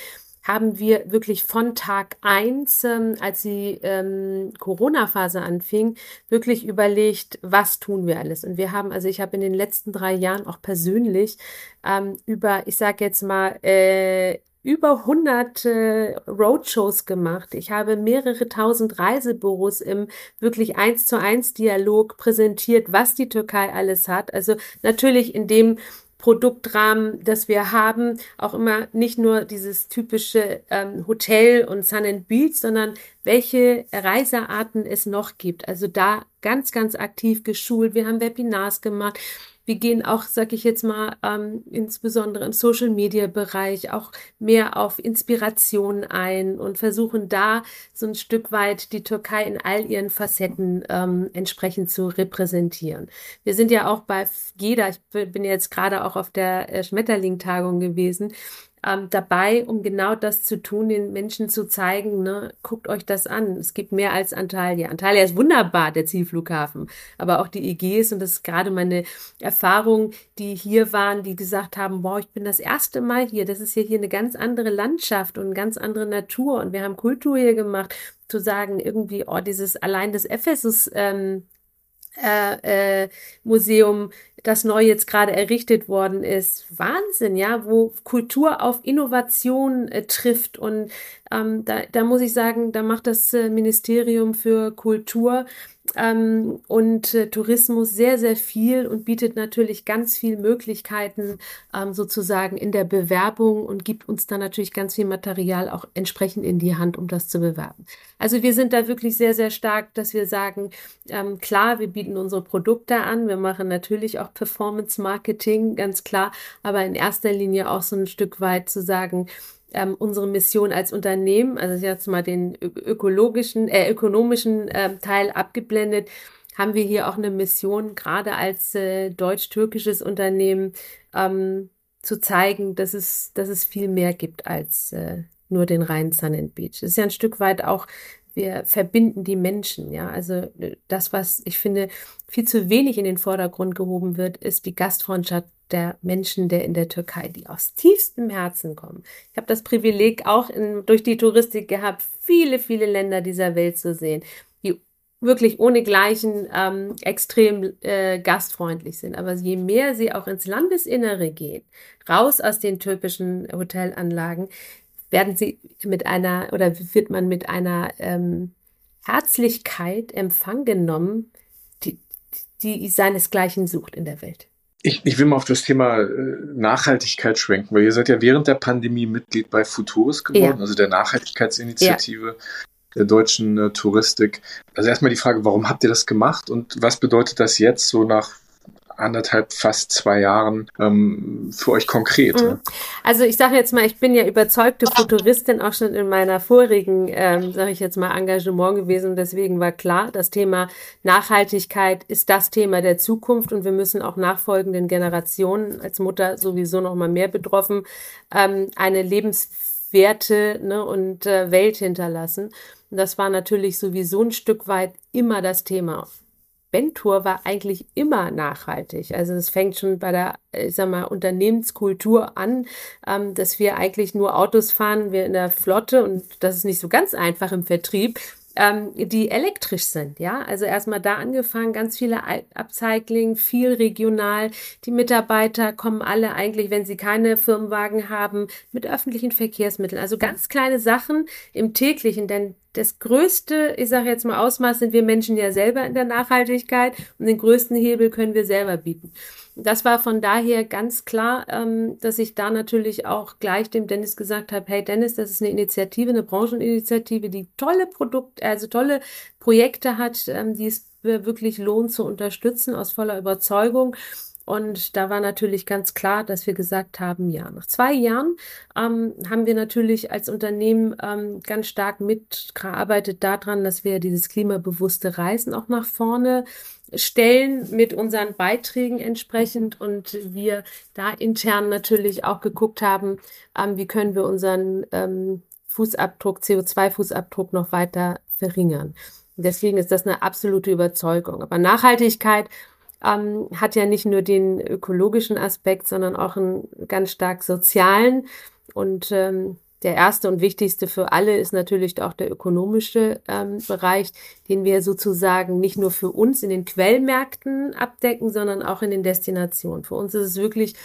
haben wir wirklich von Tag eins, ähm, als die ähm, Corona-Phase anfing, wirklich überlegt, was tun wir alles. Und wir haben, also ich habe in den letzten drei Jahren auch persönlich ähm, über, ich sage jetzt mal, äh, über 100 äh, Roadshows gemacht. Ich habe mehrere tausend Reisebüros im wirklich eins zu eins Dialog präsentiert, was die Türkei alles hat. Also natürlich in dem Produktrahmen, das wir haben, auch immer nicht nur dieses typische ähm, Hotel und Sun and Beach, sondern welche Reisearten es noch gibt. Also da ganz, ganz aktiv geschult. Wir haben Webinars gemacht. Wir gehen auch, sag ich jetzt mal, ähm, insbesondere im Social-Media-Bereich auch mehr auf Inspiration ein und versuchen da so ein Stück weit die Türkei in all ihren Facetten ähm, entsprechend zu repräsentieren. Wir sind ja auch bei jeder, ich bin jetzt gerade auch auf der äh, Schmetterling-Tagung gewesen, ähm, dabei, um genau das zu tun, den Menschen zu zeigen, ne, guckt euch das an. Es gibt mehr als Antalya. Antalya ist wunderbar, der Zielflughafen, aber auch die EGs und das ist gerade meine Erfahrung, die hier waren, die gesagt haben, boah, ich bin das erste Mal hier, das ist ja hier eine ganz andere Landschaft und eine ganz andere Natur und wir haben Kultur hier gemacht, zu sagen, irgendwie, oh, dieses allein des Ephesus ähm, äh, äh, Museum, das neu jetzt gerade errichtet worden ist. Wahnsinn, ja, wo Kultur auf Innovation äh, trifft. Und ähm, da, da muss ich sagen, da macht das äh, Ministerium für Kultur ähm, und äh, Tourismus sehr, sehr viel und bietet natürlich ganz viel Möglichkeiten ähm, sozusagen in der Bewerbung und gibt uns dann natürlich ganz viel Material auch entsprechend in die Hand, um das zu bewerben. Also wir sind da wirklich sehr, sehr stark, dass wir sagen, ähm, klar, wir bieten unsere Produkte an, wir machen natürlich auch Performance Marketing, ganz klar, aber in erster Linie auch so ein Stück weit zu sagen, ähm, unsere Mission als Unternehmen, also jetzt mal den ökologischen, äh, ökonomischen äh, Teil abgeblendet, haben wir hier auch eine Mission, gerade als äh, deutsch-türkisches Unternehmen, ähm, zu zeigen, dass es, dass es viel mehr gibt als äh, nur den reinen Sun and Beach. Das ist ja ein Stück weit auch wir verbinden die Menschen, ja. Also äh, das, was ich finde, viel zu wenig in den Vordergrund gehoben wird, ist die Gastfreundschaft der Menschen, der in der Türkei, die aus tiefstem Herzen kommen. Ich habe das Privileg auch in, durch die Touristik gehabt, viele, viele Länder dieser Welt zu sehen, die wirklich ohne Gleichen ähm, extrem äh, gastfreundlich sind. Aber je mehr sie auch ins Landesinnere gehen, raus aus den typischen Hotelanlagen, werden sie mit einer oder wird man mit einer ähm, Herzlichkeit empfangen genommen, die, die seinesgleichen sucht in der Welt. Ich, ich will mal auf das Thema äh, Nachhaltigkeit schwenken, weil ihr seid ja während der Pandemie Mitglied bei Futurus geworden, ja. also der Nachhaltigkeitsinitiative. Ja. der deutschen äh, Touristik. Also erstmal die Frage, warum habt ihr das gemacht und was bedeutet das jetzt so nach anderthalb, fast zwei Jahren ähm, für euch konkret? Mhm. Also ich sage jetzt mal, ich bin ja überzeugte Futuristin auch schon in meiner vorigen, ähm, sage ich jetzt mal, Engagement gewesen. Deswegen war klar, das Thema Nachhaltigkeit ist das Thema der Zukunft und wir müssen auch nachfolgenden Generationen als Mutter sowieso noch mal mehr betroffen ähm, eine Lebenswerte ne, und äh, Welt hinterlassen. Und das war natürlich sowieso ein Stück weit immer das Thema. Bentour war eigentlich immer nachhaltig. Also es fängt schon bei der, ich sag mal, Unternehmenskultur an, ähm, dass wir eigentlich nur Autos fahren, wir in der Flotte und das ist nicht so ganz einfach im Vertrieb, ähm, die elektrisch sind, ja. Also erstmal da angefangen, ganz viele Upcycling, viel regional. Die Mitarbeiter kommen alle eigentlich, wenn sie keine Firmenwagen haben, mit öffentlichen Verkehrsmitteln. Also ganz kleine Sachen im täglichen, denn das größte, ich sage jetzt mal Ausmaß, sind wir Menschen ja selber in der Nachhaltigkeit und den größten Hebel können wir selber bieten. Das war von daher ganz klar, ähm, dass ich da natürlich auch gleich dem Dennis gesagt habe, hey Dennis, das ist eine Initiative, eine Brancheninitiative, die tolle Produkte, also tolle Projekte hat, ähm, die es wirklich lohnt zu unterstützen aus voller Überzeugung. Und da war natürlich ganz klar, dass wir gesagt haben, ja, nach zwei Jahren ähm, haben wir natürlich als Unternehmen ähm, ganz stark mitgearbeitet daran, dass wir dieses klimabewusste Reisen auch nach vorne stellen mit unseren Beiträgen entsprechend und wir da intern natürlich auch geguckt haben, ähm, wie können wir unseren ähm, Fußabdruck, CO2-Fußabdruck noch weiter verringern. Deswegen ist das eine absolute Überzeugung. Aber Nachhaltigkeit ähm, hat ja nicht nur den ökologischen Aspekt, sondern auch einen ganz stark sozialen. Und ähm, der erste und wichtigste für alle ist natürlich auch der ökonomische ähm, Bereich, den wir sozusagen nicht nur für uns in den Quellmärkten abdecken, sondern auch in den Destinationen. Für uns ist es wirklich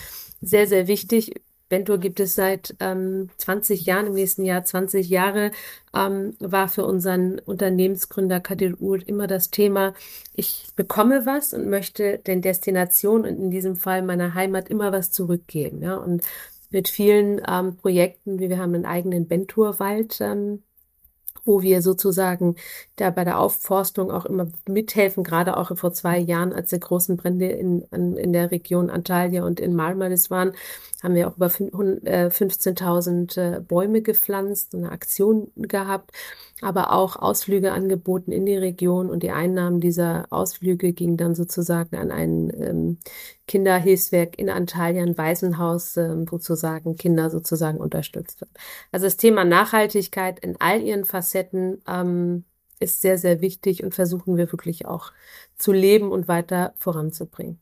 sehr, sehr wichtig, Bentour gibt es seit ähm, 20 Jahren, im nächsten Jahr 20 Jahre, ähm, war für unseren Unternehmensgründer Kadir Uhl immer das Thema, ich bekomme was und möchte den Destinationen und in diesem Fall meiner Heimat immer was zurückgeben. Ja? Und mit vielen ähm, Projekten, wie wir haben einen eigenen Bentour-Wald ähm, wo wir sozusagen da bei der Aufforstung auch immer mithelfen, gerade auch vor zwei Jahren, als die großen Brände in, in der Region Antalya und in Marmaris waren, haben wir auch über 15.000 äh, äh, Bäume gepflanzt, eine Aktion gehabt, aber auch Ausflüge angeboten in die Region und die Einnahmen dieser Ausflüge gingen dann sozusagen an ein ähm, Kinderhilfswerk in Antalya, ein Waisenhaus, ähm, wo sozusagen Kinder sozusagen unterstützt wird. Also das Thema Nachhaltigkeit in all ihren Facetten ähm, ist sehr, sehr wichtig und versuchen wir wirklich auch zu leben und weiter voranzubringen.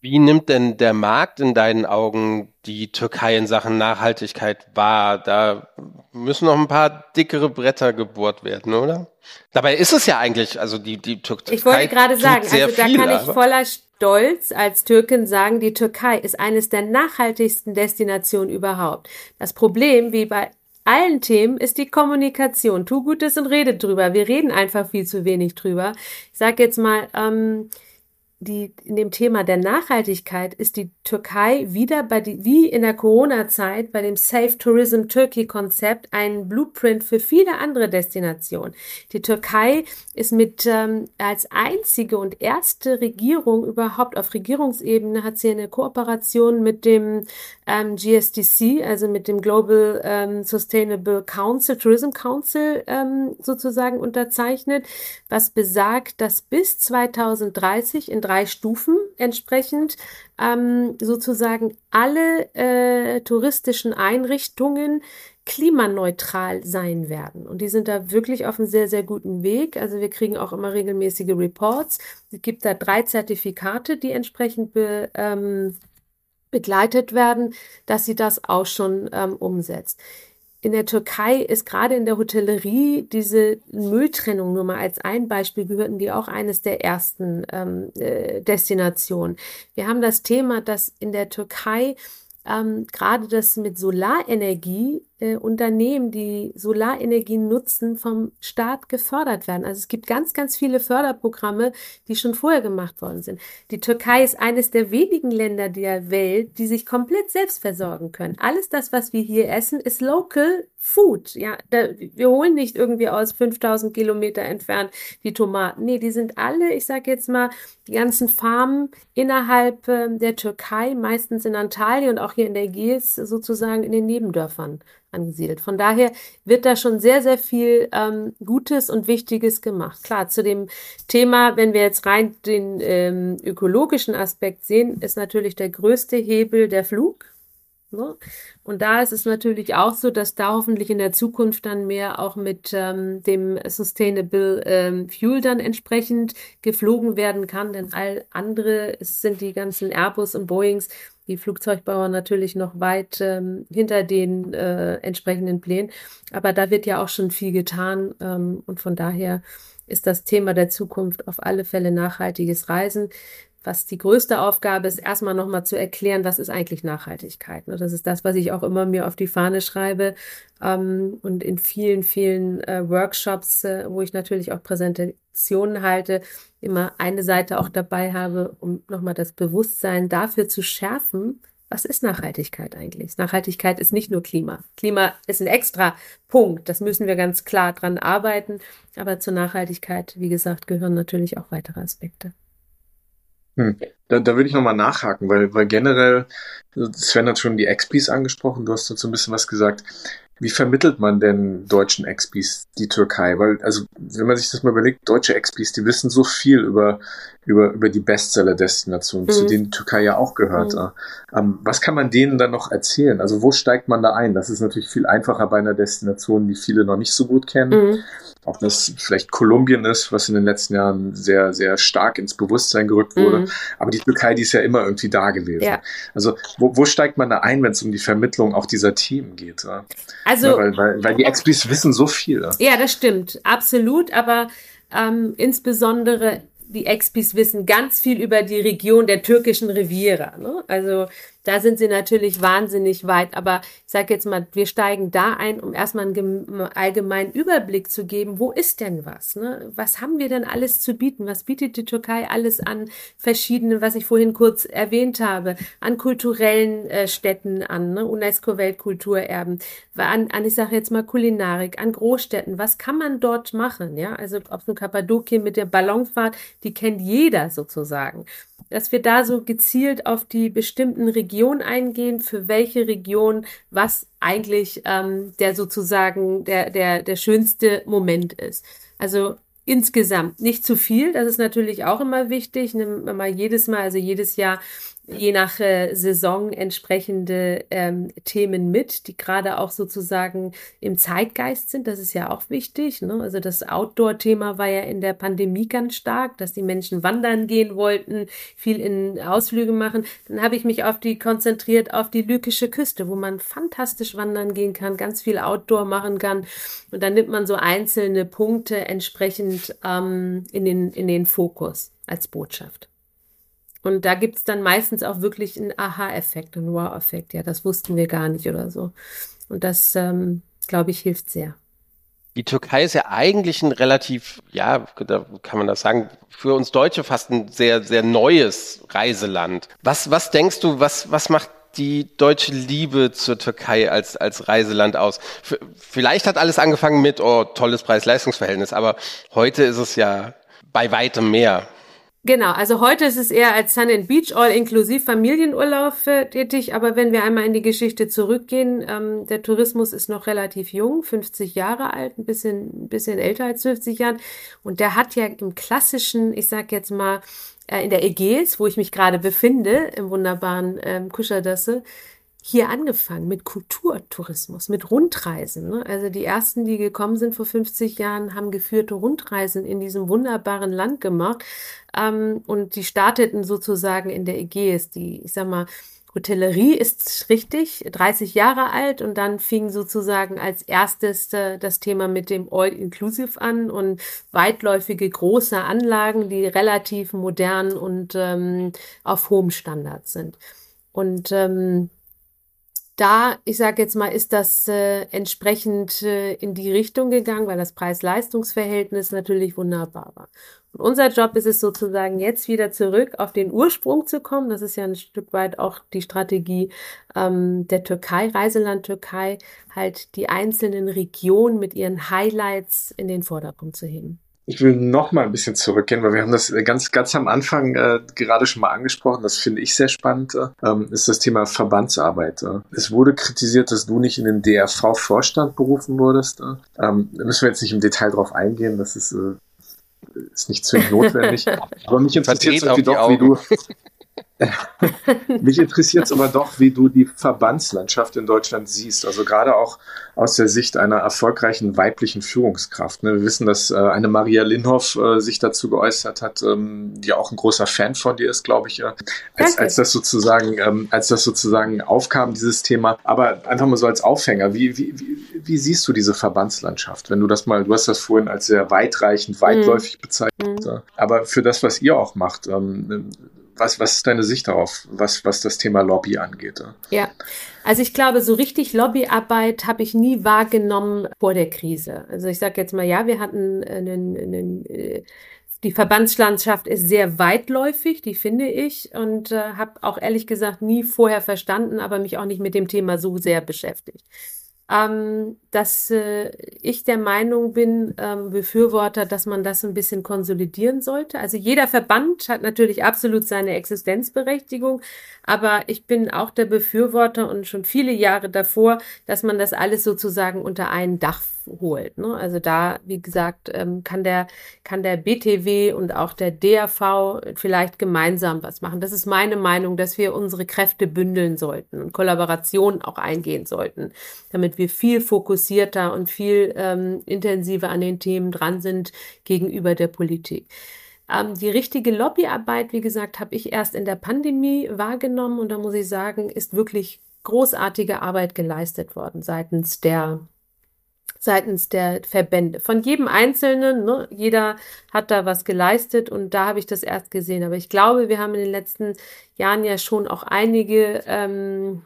Wie nimmt denn der Markt in deinen Augen die Türkei in Sachen Nachhaltigkeit wahr? Da müssen noch ein paar dickere Bretter gebohrt werden, oder? Dabei ist es ja eigentlich, also die, die Türkei. Ich wollte gerade sagen, also da viel, kann ich voller Stolz als Türkin sagen, die Türkei ist eines der nachhaltigsten Destinationen überhaupt. Das Problem, wie bei allen Themen ist die Kommunikation. Tu Gutes und redet drüber. Wir reden einfach viel zu wenig drüber. Ich sage jetzt mal, ähm, die, in dem Thema der Nachhaltigkeit ist die Türkei wieder bei die, wie in der Corona-Zeit bei dem Safe Tourism Turkey Konzept ein Blueprint für viele andere Destinationen. Die Türkei ist mit ähm, als einzige und erste Regierung überhaupt auf Regierungsebene hat sie eine Kooperation mit dem ähm, GSDC, also mit dem Global ähm, Sustainable Council, Tourism Council ähm, sozusagen unterzeichnet, was besagt, dass bis 2030 in drei Stufen entsprechend ähm, sozusagen alle äh, touristischen Einrichtungen klimaneutral sein werden. Und die sind da wirklich auf einem sehr, sehr guten Weg. Also wir kriegen auch immer regelmäßige Reports. Es gibt da drei Zertifikate, die entsprechend be, ähm, begleitet werden, dass sie das auch schon ähm, umsetzt in der Türkei ist gerade in der Hotellerie diese Mülltrennung nur mal als ein Beispiel gehörten die auch eines der ersten ähm, äh, Destinationen. Wir haben das Thema, dass in der Türkei ähm, gerade das mit Solarenergie äh, Unternehmen, die Solarenergie nutzen, vom Staat gefördert werden. Also es gibt ganz, ganz viele Förderprogramme, die schon vorher gemacht worden sind. Die Türkei ist eines der wenigen Länder der Welt, die sich komplett selbst versorgen können. Alles das, was wir hier essen, ist local food. Ja, da, wir holen nicht irgendwie aus 5000 Kilometer entfernt die Tomaten. Nee, die sind alle, ich sage jetzt mal, die ganzen Farmen innerhalb äh, der Türkei, meistens in Antalya und auch hier in der Ägäis sozusagen in den Nebendörfern angesiedelt. Von daher wird da schon sehr, sehr viel ähm, Gutes und Wichtiges gemacht. Klar, zu dem Thema, wenn wir jetzt rein den ähm, ökologischen Aspekt sehen, ist natürlich der größte Hebel der Flug. Ne? Und da ist es natürlich auch so, dass da hoffentlich in der Zukunft dann mehr auch mit ähm, dem Sustainable ähm, Fuel dann entsprechend geflogen werden kann, denn all andere sind die ganzen Airbus und Boeings, die Flugzeugbauer natürlich noch weit ähm, hinter den äh, entsprechenden Plänen. Aber da wird ja auch schon viel getan ähm, und von daher ist das Thema der Zukunft auf alle Fälle nachhaltiges Reisen was die größte Aufgabe ist, erstmal nochmal zu erklären, was ist eigentlich Nachhaltigkeit. Ne? Das ist das, was ich auch immer mir auf die Fahne schreibe ähm, und in vielen, vielen äh, Workshops, äh, wo ich natürlich auch Präsentationen halte, immer eine Seite auch dabei habe, um nochmal das Bewusstsein dafür zu schärfen, was ist Nachhaltigkeit eigentlich? Nachhaltigkeit ist nicht nur Klima. Klima ist ein extra Punkt. Das müssen wir ganz klar dran arbeiten. Aber zur Nachhaltigkeit, wie gesagt, gehören natürlich auch weitere Aspekte. Hm. Da, da würde ich nochmal nachhaken, weil, weil generell, Sven hat schon die XPs angesprochen, du hast dazu ein bisschen was gesagt. Wie vermittelt man denn deutschen XPs die Türkei? Weil, also, wenn man sich das mal überlegt, deutsche XPs, die wissen so viel über, über, über die Bestseller-Destinationen, mhm. zu denen die Türkei ja auch gehört. Mhm. Ähm, was kann man denen dann noch erzählen? Also, wo steigt man da ein? Das ist natürlich viel einfacher bei einer Destination, die viele noch nicht so gut kennen. Mhm ob das vielleicht Kolumbien ist, was in den letzten Jahren sehr, sehr stark ins Bewusstsein gerückt wurde. Mhm. Aber die Türkei, die ist ja immer irgendwie da gewesen. Ja. Also wo, wo steigt man da ein, wenn es um die Vermittlung auch dieser Themen geht? Ja? Also, ja, weil, weil, weil die Explis wissen so viel. Ja, das stimmt, absolut. Aber ähm, insbesondere die Expis wissen ganz viel über die Region der türkischen Riviera. Ne? Also da sind sie natürlich wahnsinnig weit. Aber ich sage jetzt mal, wir steigen da ein, um erstmal einen allgemeinen Überblick zu geben, wo ist denn was? Ne? Was haben wir denn alles zu bieten? Was bietet die Türkei alles an verschiedenen, was ich vorhin kurz erwähnt habe, an kulturellen äh, Städten an, ne? UNESCO-Weltkulturerben, an, an, ich sage jetzt mal Kulinarik, an Großstädten. Was kann man dort machen? Ja, also ob so Kappadokien mit der Ballonfahrt, die kennt jeder sozusagen dass wir da so gezielt auf die bestimmten Regionen eingehen, für welche Region was eigentlich ähm, der sozusagen der, der, der schönste Moment ist. Also insgesamt nicht zu viel, das ist natürlich auch immer wichtig. Nimm mal jedes Mal, also jedes Jahr je nach äh, Saison entsprechende ähm, Themen mit, die gerade auch sozusagen im Zeitgeist sind. Das ist ja auch wichtig. Ne? Also das Outdoor-Thema war ja in der Pandemie ganz stark, dass die Menschen wandern gehen wollten, viel in Ausflüge machen. Dann habe ich mich auf die konzentriert auf die lykische Küste, wo man fantastisch wandern gehen kann, ganz viel Outdoor machen kann. Und dann nimmt man so einzelne Punkte entsprechend ähm, in, den, in den Fokus als Botschaft. Und da gibt es dann meistens auch wirklich einen Aha-Effekt, einen Wow-Effekt. Ja, das wussten wir gar nicht oder so. Und das, ähm, glaube ich, hilft sehr. Die Türkei ist ja eigentlich ein relativ, ja, da kann man das sagen, für uns Deutsche fast ein sehr, sehr neues Reiseland. Was, was denkst du, was, was macht die deutsche Liebe zur Türkei als, als Reiseland aus? F vielleicht hat alles angefangen mit, oh, tolles Preis-Leistungs-Verhältnis, aber heute ist es ja bei weitem mehr. Genau, also heute ist es eher als Sun and Beach All inklusiv Familienurlaub äh, tätig, aber wenn wir einmal in die Geschichte zurückgehen, ähm, der Tourismus ist noch relativ jung, 50 Jahre alt, ein bisschen, ein bisschen älter als 50 Jahren. Und der hat ja im klassischen, ich sag jetzt mal, äh, in der Ägäis, wo ich mich gerade befinde, im wunderbaren ähm, Kuschadasse, hier angefangen mit Kulturtourismus, mit Rundreisen. Ne? Also die ersten, die gekommen sind vor 50 Jahren, haben geführte Rundreisen in diesem wunderbaren Land gemacht. Ähm, und die starteten sozusagen in der Ägäis. Die, ich sag mal, Hotellerie ist richtig, 30 Jahre alt und dann fing sozusagen als erstes äh, das Thema mit dem All-Inclusive an und weitläufige große Anlagen, die relativ modern und ähm, auf hohem Standard sind. Und ähm, da, ich sage jetzt mal, ist das äh, entsprechend äh, in die Richtung gegangen, weil das Preis-Leistungs-Verhältnis natürlich wunderbar war. Und unser Job ist es sozusagen jetzt wieder zurück auf den Ursprung zu kommen. Das ist ja ein Stück weit auch die Strategie ähm, der Türkei, Reiseland Türkei, halt die einzelnen Regionen mit ihren Highlights in den Vordergrund zu heben. Ich will noch mal ein bisschen zurückgehen, weil wir haben das ganz, ganz am Anfang äh, gerade schon mal angesprochen. Das finde ich sehr spannend. Ähm, ist das Thema Verbandsarbeit. Äh. Es wurde kritisiert, dass du nicht in den DRV-Vorstand berufen wurdest. Äh. Ähm, da müssen wir jetzt nicht im Detail drauf eingehen. Das ist, äh, ist nicht zwingend notwendig. Aber mich interessiert irgendwie doch, wie du, Mich interessiert es aber doch, wie du die Verbandslandschaft in Deutschland siehst. Also gerade auch aus der Sicht einer erfolgreichen weiblichen Führungskraft. Ne? Wir wissen, dass äh, eine Maria Linhoff äh, sich dazu geäußert hat, ähm, die auch ein großer Fan von dir ist, glaube ich, äh, als, als das sozusagen, ähm, als das sozusagen aufkam, dieses Thema. Aber einfach mal so als Aufhänger, wie, wie, wie, wie siehst du diese Verbandslandschaft? Wenn du das mal, du hast das vorhin als sehr weitreichend, weitläufig mhm. bezeichnet, mhm. aber für das, was ihr auch macht, ähm, was, was ist deine Sicht darauf, was, was das Thema Lobby angeht? Ja, also ich glaube, so richtig Lobbyarbeit habe ich nie wahrgenommen vor der Krise. Also ich sage jetzt mal, ja, wir hatten einen, einen äh, die Verbandslandschaft ist sehr weitläufig, die finde ich, und äh, habe auch ehrlich gesagt nie vorher verstanden, aber mich auch nicht mit dem Thema so sehr beschäftigt ähm, dass äh, ich der Meinung bin, ähm, Befürworter, dass man das ein bisschen konsolidieren sollte. Also jeder Verband hat natürlich absolut seine Existenzberechtigung, aber ich bin auch der Befürworter und schon viele Jahre davor, dass man das alles sozusagen unter ein Dach holt. Ne? Also da, wie gesagt, ähm, kann der kann der BTW und auch der DAV vielleicht gemeinsam was machen. Das ist meine Meinung, dass wir unsere Kräfte bündeln sollten und Kollaborationen auch eingehen sollten, damit wir viel fokussierter und viel ähm, intensiver an den Themen dran sind gegenüber der Politik. Ähm, die richtige Lobbyarbeit, wie gesagt, habe ich erst in der Pandemie wahrgenommen und da muss ich sagen, ist wirklich großartige Arbeit geleistet worden seitens der seitens der Verbände. Von jedem Einzelnen, ne? jeder hat da was geleistet und da habe ich das erst gesehen. Aber ich glaube, wir haben in den letzten Jahren ja schon auch einige ähm,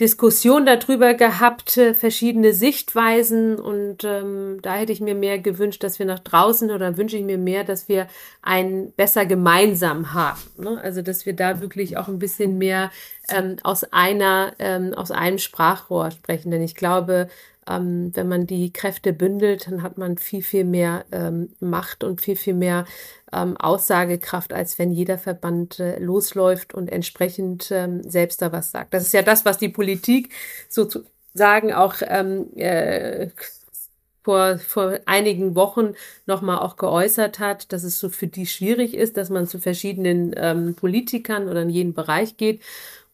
Diskussion darüber gehabt, äh, verschiedene Sichtweisen und ähm, da hätte ich mir mehr gewünscht, dass wir nach draußen oder wünsche ich mir mehr, dass wir ein besser gemeinsam haben. Ne? Also dass wir da wirklich auch ein bisschen mehr ähm, aus einer, ähm, aus einem Sprachrohr sprechen. Denn ich glaube, ähm, wenn man die Kräfte bündelt, dann hat man viel, viel mehr ähm, Macht und viel, viel mehr ähm, Aussagekraft, als wenn jeder Verband äh, losläuft und entsprechend ähm, selbst da was sagt. Das ist ja das, was die Politik sozusagen auch ähm, äh, vor, vor einigen Wochen nochmal auch geäußert hat, dass es so für die schwierig ist, dass man zu verschiedenen ähm, Politikern oder in jeden Bereich geht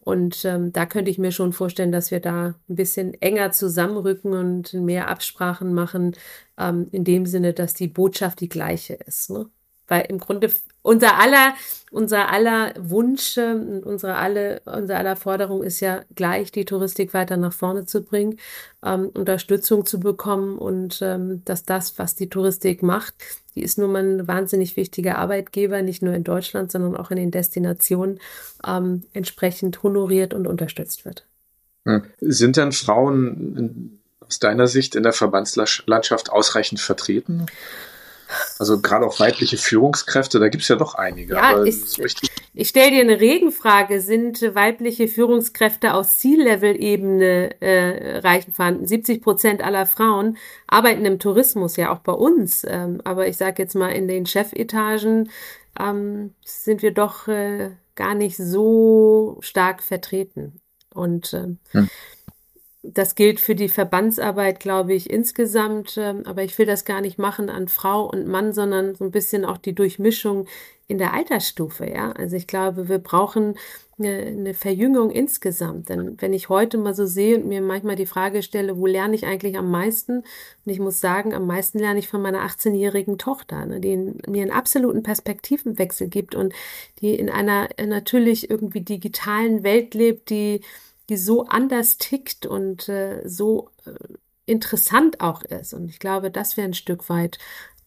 und ähm, da könnte ich mir schon vorstellen, dass wir da ein bisschen enger zusammenrücken und mehr Absprachen machen, ähm, in dem Sinne, dass die Botschaft die gleiche ist. Ne? Weil im Grunde unser aller, unser aller Wunsch, unsere alle, unser aller Forderung ist ja gleich, die Touristik weiter nach vorne zu bringen, ähm, Unterstützung zu bekommen und ähm, dass das, was die Touristik macht, die ist nun mal ein wahnsinnig wichtiger Arbeitgeber, nicht nur in Deutschland, sondern auch in den Destinationen ähm, entsprechend honoriert und unterstützt wird. Hm. Sind denn Frauen aus deiner Sicht in der Verbandslandschaft ausreichend vertreten? Also gerade auch weibliche Führungskräfte, da gibt es ja doch einige. Ja, ich, ich stelle dir eine Regenfrage. Sind weibliche Führungskräfte aus C-Level-Ebene äh, reichen vorhanden? 70 Prozent aller Frauen arbeiten im Tourismus, ja auch bei uns. Ähm, aber ich sage jetzt mal, in den Chefetagen ähm, sind wir doch äh, gar nicht so stark vertreten. Und ähm, hm das gilt für die Verbandsarbeit, glaube ich, insgesamt. Ähm, aber ich will das gar nicht machen an Frau und Mann, sondern so ein bisschen auch die Durchmischung in der Altersstufe. Ja, also ich glaube, wir brauchen eine, Verjüngung insgesamt. Denn wenn ich heute mal so sehe und mir manchmal die Frage stelle, wo lerne ich eigentlich am meisten? Und ich muss sagen, am meisten lerne ich von meiner 18-jährigen Tochter, ne, die mir einen absoluten Perspektivenwechsel gibt und die in einer natürlich irgendwie digitalen Welt lebt, die die so anders tickt und äh, so äh, interessant auch ist. Und ich glaube, das wäre ein Stück weit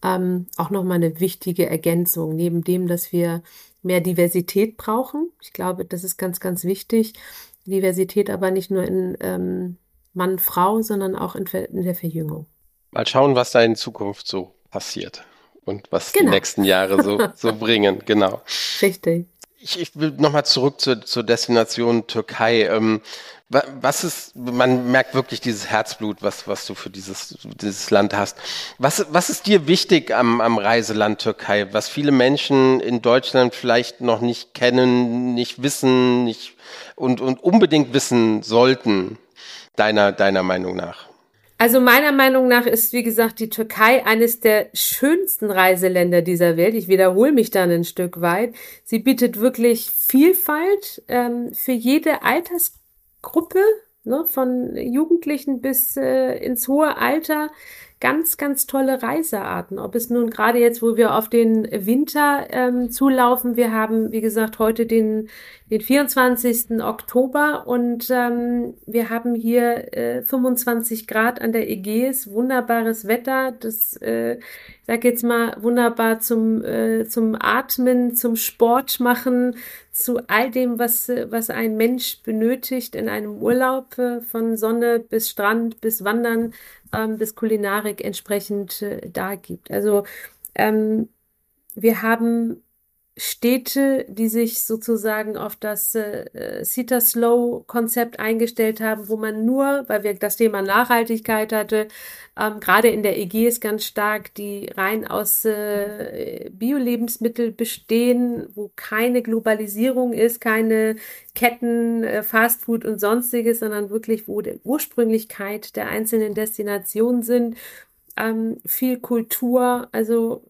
ähm, auch nochmal eine wichtige Ergänzung, neben dem, dass wir mehr Diversität brauchen. Ich glaube, das ist ganz, ganz wichtig. Diversität aber nicht nur in ähm, Mann, Frau, sondern auch in, in, der Verjüngung. Mal schauen, was da in Zukunft so passiert und was genau. die nächsten Jahre so, so bringen. Genau. Richtig. Ich, ich will nochmal zurück zur, zur Destination Türkei. Ähm, was ist, man merkt wirklich dieses Herzblut, was, was du für dieses, dieses Land hast. Was, was ist dir wichtig am, am Reiseland Türkei, was viele Menschen in Deutschland vielleicht noch nicht kennen, nicht wissen, nicht, und, und unbedingt wissen sollten, deiner, deiner Meinung nach? Also meiner Meinung nach ist, wie gesagt, die Türkei eines der schönsten Reiseländer dieser Welt. Ich wiederhole mich dann ein Stück weit. Sie bietet wirklich Vielfalt ähm, für jede Altersgruppe Gruppe, ne, von Jugendlichen bis äh, ins hohe Alter, ganz, ganz tolle Reisearten. Ob es nun gerade jetzt, wo wir auf den Winter ähm, zulaufen, wir haben, wie gesagt, heute den, den 24. Oktober und ähm, wir haben hier äh, 25 Grad an der Ägäis, wunderbares Wetter, das, äh, sag jetzt mal, wunderbar zum, äh, zum Atmen, zum Sport machen, zu all dem, was, was ein Mensch benötigt in einem Urlaub, äh, von Sonne bis Strand bis Wandern ähm, bis Kulinarik entsprechend äh, da gibt. Also ähm, wir haben Städte, die sich sozusagen auf das äh, Sita Slow Konzept eingestellt haben, wo man nur, weil wir das Thema Nachhaltigkeit hatte, ähm, gerade in der Ägäis ganz stark, die rein aus äh, Bio-Lebensmittel bestehen, wo keine Globalisierung ist, keine Ketten, äh, Fastfood und sonstiges, sondern wirklich, wo die Ursprünglichkeit der einzelnen Destinationen sind, ähm, viel Kultur, also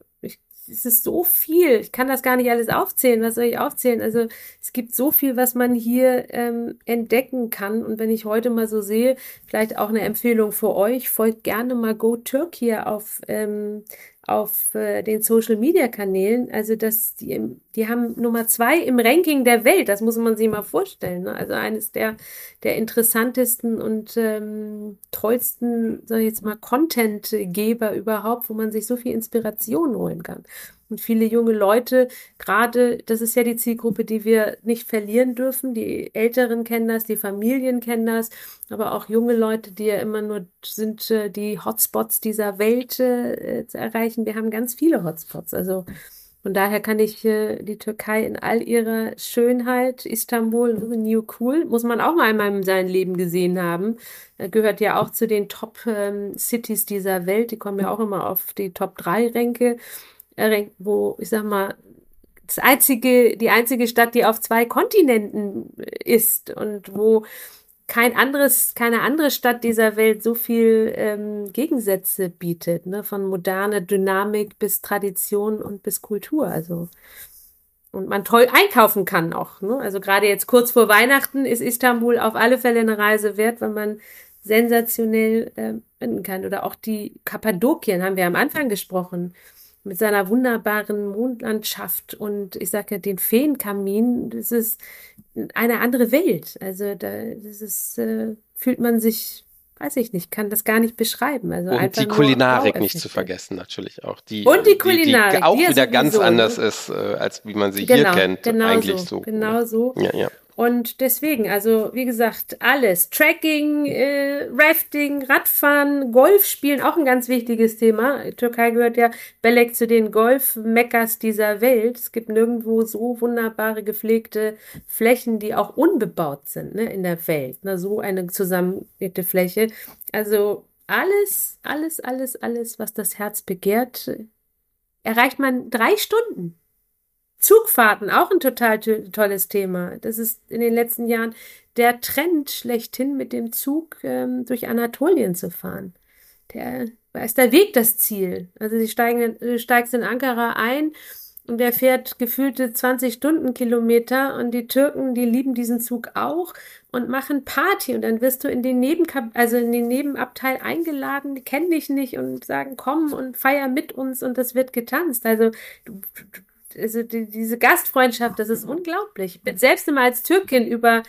es ist so viel. Ich kann das gar nicht alles aufzählen. Was soll ich aufzählen? Also es gibt so viel, was man hier ähm, entdecken kann. Und wenn ich heute mal so sehe, vielleicht auch eine Empfehlung für euch, folgt gerne mal Go Turkey auf ähm, auf äh, den Social Media Kanälen. Also das, die, die haben Nummer zwei im Ranking der Welt. Das muss man sich mal vorstellen. Ne? Also eines der, der interessantesten und ähm, tollsten, sag ich jetzt mal, Contentgeber überhaupt, wo man sich so viel Inspiration holen kann. Und viele junge Leute, gerade, das ist ja die Zielgruppe, die wir nicht verlieren dürfen. Die Älteren kennen das, die Familien kennen das, aber auch junge Leute, die ja immer nur sind, äh, die Hotspots dieser Welt äh, zu erreichen. Wir haben ganz viele Hotspots. Also von daher kann ich äh, die Türkei in all ihrer Schönheit, Istanbul, New Cool, muss man auch mal einmal in seinem Leben gesehen haben. Er gehört ja auch zu den Top-Cities ähm, dieser Welt. Die kommen ja auch immer auf die Top-3-Ränke wo, ich sag mal, das einzige, die einzige Stadt, die auf zwei Kontinenten ist und wo kein anderes, keine andere Stadt dieser Welt so viel ähm, Gegensätze bietet, ne? von moderner Dynamik bis Tradition und bis Kultur. Also und man toll einkaufen kann auch. Ne? Also gerade jetzt kurz vor Weihnachten ist Istanbul auf alle Fälle eine Reise wert, weil man sensationell äh, finden kann. Oder auch die Kappadokien haben wir am Anfang gesprochen mit seiner wunderbaren Mondlandschaft und ich sage ja den Feenkamin, das ist eine andere Welt. Also da das ist, äh, fühlt man sich, weiß ich nicht, kann das gar nicht beschreiben. Also und die Kulinarik nicht zu vergessen natürlich auch. Die, und die Kulinarik, die, auch wieder ganz anders ist, äh, als wie man sie genau, hier kennt. Genau eigentlich so. so. Genau so. Ja, ja. Und deswegen, also wie gesagt, alles. Tracking, äh, Rafting, Radfahren, Golf spielen, auch ein ganz wichtiges Thema. Türkei gehört ja Belek zu den Golf-Meckers dieser Welt. Es gibt nirgendwo so wunderbare gepflegte Flächen, die auch unbebaut sind ne, in der Welt. Ne, so eine zusammengelegte Fläche. Also alles, alles, alles, alles, was das Herz begehrt, erreicht man drei Stunden. Zugfahrten, auch ein total tolles Thema. Das ist in den letzten Jahren der Trend schlechthin, mit dem Zug ähm, durch Anatolien zu fahren. Der, da ist der Weg das Ziel. Also sie steigen, du steigst in Ankara ein und der fährt gefühlte 20 Stundenkilometer und die Türken, die lieben diesen Zug auch und machen Party und dann wirst du in den Nebenkap also in den Nebenabteil eingeladen, die kennen dich nicht und sagen komm und feier mit uns und das wird getanzt. Also du, also die, diese Gastfreundschaft, das ist unglaublich. Ich bin selbst immer als Türkin über,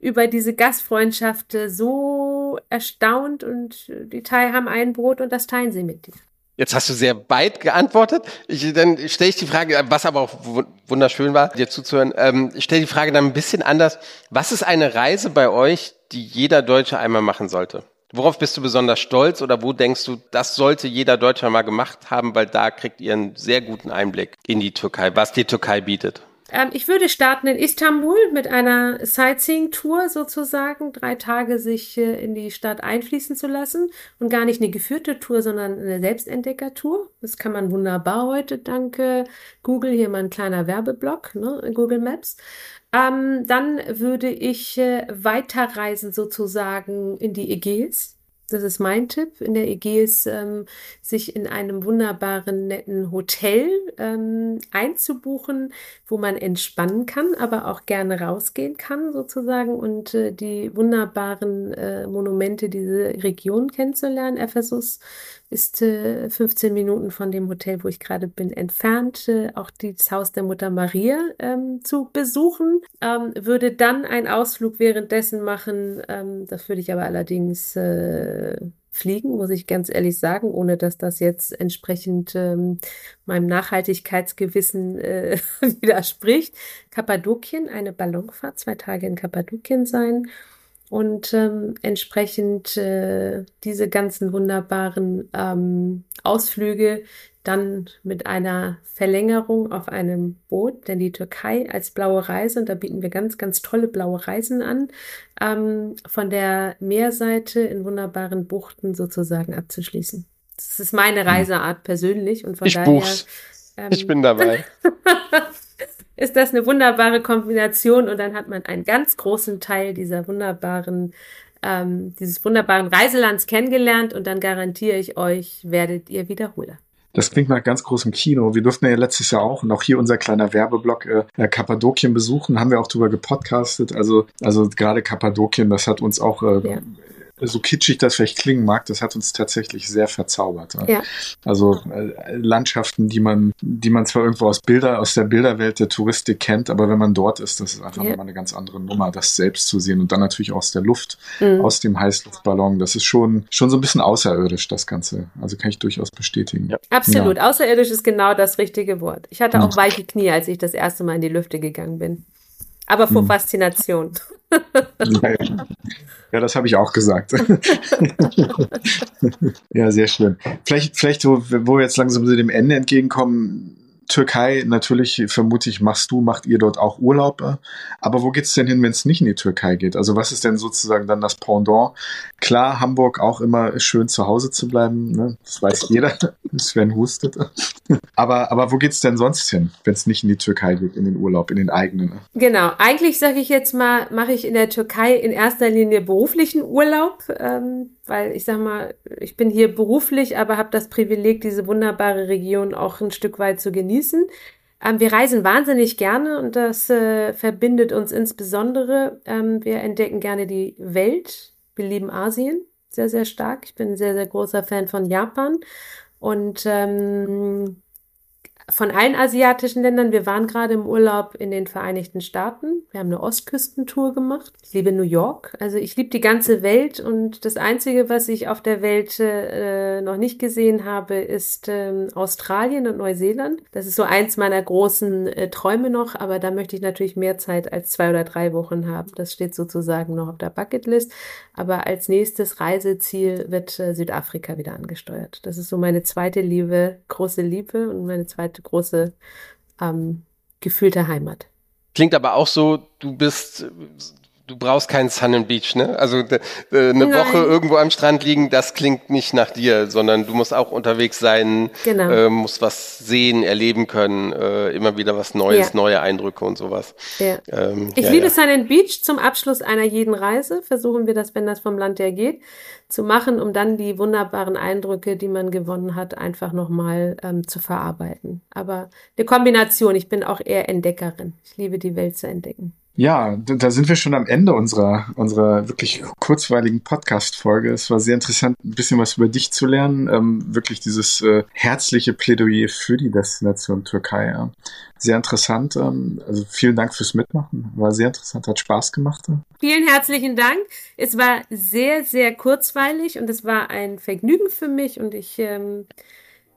über diese Gastfreundschaft so erstaunt und die Teil haben ein Brot und das teilen sie mit dir. Jetzt hast du sehr weit geantwortet. Ich, dann stelle ich die Frage, was aber auch wunderschön war, dir zuzuhören. Ähm, ich stelle die Frage dann ein bisschen anders. Was ist eine Reise bei euch, die jeder Deutsche einmal machen sollte? Worauf bist du besonders stolz oder wo denkst du, das sollte jeder Deutsche mal gemacht haben, weil da kriegt ihr einen sehr guten Einblick in die Türkei, was die Türkei bietet? Ähm, ich würde starten in Istanbul mit einer Sightseeing-Tour sozusagen, drei Tage sich äh, in die Stadt einfließen zu lassen und gar nicht eine geführte Tour, sondern eine Selbstentdecker-Tour. Das kann man wunderbar heute, danke Google, hier mal ein kleiner Werbeblock, ne, Google Maps. Ähm, dann würde ich äh, weiterreisen sozusagen in die Ägäis das ist mein Tipp, in der Ägäis ähm, sich in einem wunderbaren, netten Hotel ähm, einzubuchen, wo man entspannen kann, aber auch gerne rausgehen kann sozusagen und äh, die wunderbaren äh, Monumente dieser Region kennenzulernen. Ephesus ist äh, 15 Minuten von dem Hotel, wo ich gerade bin, entfernt, äh, auch das Haus der Mutter Maria ähm, zu besuchen. Ähm, würde dann einen Ausflug währenddessen machen. Ähm, das würde ich aber allerdings äh, fliegen, muss ich ganz ehrlich sagen, ohne dass das jetzt entsprechend ähm, meinem Nachhaltigkeitsgewissen äh, widerspricht. Kappadokien, eine Ballonfahrt, zwei Tage in Kappadokien sein und ähm, entsprechend äh, diese ganzen wunderbaren ähm, Ausflüge dann mit einer Verlängerung auf einem Boot, denn die Türkei als blaue Reise, und da bieten wir ganz, ganz tolle blaue Reisen an, ähm, von der Meerseite in wunderbaren Buchten sozusagen abzuschließen. Das ist meine hm. Reiseart persönlich und von ich daher. Buch's. Ähm, ich bin dabei. ist das eine wunderbare Kombination und dann hat man einen ganz großen Teil dieser wunderbaren, ähm, dieses wunderbaren Reiselands kennengelernt und dann garantiere ich euch, werdet ihr Wiederholer. Das klingt nach ganz großem Kino. Wir durften ja letztes Jahr auch, und auch hier unser kleiner Werbeblock, äh, Kappadokien besuchen, haben wir auch drüber gepodcastet. Also, also gerade Kappadokien, das hat uns auch äh, ja so kitschig das vielleicht klingen mag, das hat uns tatsächlich sehr verzaubert. Ja. Also äh, Landschaften, die man, die man zwar irgendwo aus Bilder, aus der Bilderwelt der Touristik kennt, aber wenn man dort ist, das ist einfach ja. nochmal eine ganz andere Nummer, das selbst zu sehen und dann natürlich aus der Luft, mhm. aus dem Heißluftballon. Das ist schon, schon so ein bisschen außerirdisch, das Ganze. Also kann ich durchaus bestätigen. Ja. Absolut. Ja. Außerirdisch ist genau das richtige Wort. Ich hatte auch weiche Knie, als ich das erste Mal in die Lüfte gegangen bin. Aber vor mhm. Faszination. Ja, das habe ich auch gesagt. ja, sehr schön. Vielleicht, vielleicht, wo, wo wir jetzt langsam so dem Ende entgegenkommen, Türkei, natürlich vermute ich, machst du, macht ihr dort auch Urlaub. Aber wo geht's denn hin, wenn es nicht in die Türkei geht? Also was ist denn sozusagen dann das Pendant? Klar, Hamburg auch immer schön zu Hause zu bleiben, ne? das weiß jeder, Sven hustet. aber, aber wo geht's denn sonst hin, wenn es nicht in die Türkei geht, in den Urlaub, in den eigenen? Genau, eigentlich sage ich jetzt mal, mache ich in der Türkei in erster Linie beruflichen Urlaub. Ähm weil ich sag mal, ich bin hier beruflich, aber habe das Privileg, diese wunderbare Region auch ein Stück weit zu genießen. Ähm, wir reisen wahnsinnig gerne und das äh, verbindet uns insbesondere. Ähm, wir entdecken gerne die Welt. Wir lieben Asien sehr, sehr stark. Ich bin ein sehr, sehr großer Fan von Japan und ähm, von allen asiatischen Ländern. Wir waren gerade im Urlaub in den Vereinigten Staaten. Wir haben eine Ostküstentour gemacht. Ich liebe New York. Also ich liebe die ganze Welt und das Einzige, was ich auf der Welt äh, noch nicht gesehen habe, ist äh, Australien und Neuseeland. Das ist so eins meiner großen äh, Träume noch, aber da möchte ich natürlich mehr Zeit als zwei oder drei Wochen haben. Das steht sozusagen noch auf der Bucketlist. Aber als nächstes Reiseziel wird äh, Südafrika wieder angesteuert. Das ist so meine zweite Liebe, große Liebe und meine zweite große ähm, gefühlte Heimat. Klingt aber auch so, du bist du brauchst keinen Sun and Beach, ne? Also eine Nein. Woche irgendwo am Strand liegen, das klingt nicht nach dir, sondern du musst auch unterwegs sein, genau. äh, musst was sehen, erleben können, äh, immer wieder was Neues, ja. neue Eindrücke und sowas. Ja. Ähm, ich ja, liebe ja. Sun and Beach. Zum Abschluss einer jeden Reise versuchen wir das, wenn das vom Land her geht, zu machen, um dann die wunderbaren Eindrücke, die man gewonnen hat, einfach nochmal ähm, zu verarbeiten. Aber eine Kombination. Ich bin auch eher Entdeckerin. Ich liebe die Welt zu entdecken. Ja, da sind wir schon am Ende unserer, unserer wirklich kurzweiligen Podcast-Folge. Es war sehr interessant, ein bisschen was über dich zu lernen. Ähm, wirklich dieses äh, herzliche Plädoyer für die Destination Türkei. Ja. Sehr interessant. Ähm, also vielen Dank fürs Mitmachen. War sehr interessant, hat Spaß gemacht. Ja. Vielen herzlichen Dank. Es war sehr, sehr kurzweilig und es war ein Vergnügen für mich und ich ähm,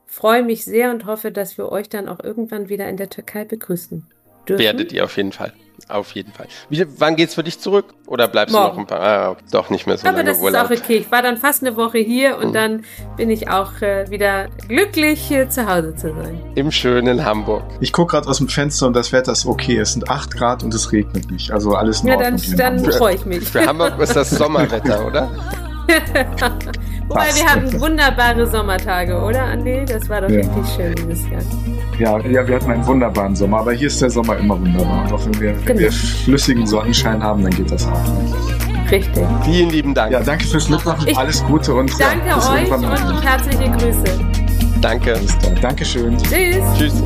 freue mich sehr und hoffe, dass wir euch dann auch irgendwann wieder in der Türkei begrüßen dürfen. Werdet ihr auf jeden Fall. Auf jeden Fall. Wie, wann geht's für dich zurück? Oder bleibst Morgen. du noch ein paar? Ah, doch nicht mehr so Aber lange das Urlaub. ist auch okay. Ich war dann fast eine Woche hier und mhm. dann bin ich auch äh, wieder glücklich, hier zu Hause zu sein. Im schönen Hamburg. Ich gucke gerade aus dem Fenster und das Wetter ist okay. Es sind 8 Grad und es regnet nicht. Also alles in Ja, dann, dann freue ich mich. Für Hamburg ist das Sommerwetter, oder? Wobei wir hatten wunderbare Sommertage, oder Andi? Das war doch ja. richtig schön dieses Jahr. Ja, ja, wir hatten einen wunderbaren Sommer, aber hier ist der Sommer immer wunderbar. Und auch wenn wir, genau. wenn wir flüssigen Sonnenschein haben, dann geht das auch. Richtig. Vielen lieben Dank. Ja, danke fürs Mitmachen. Ich Alles Gute und danke ja, euch und herzliche Grüße. Danke. Dankeschön. Tschüss. Tschüss.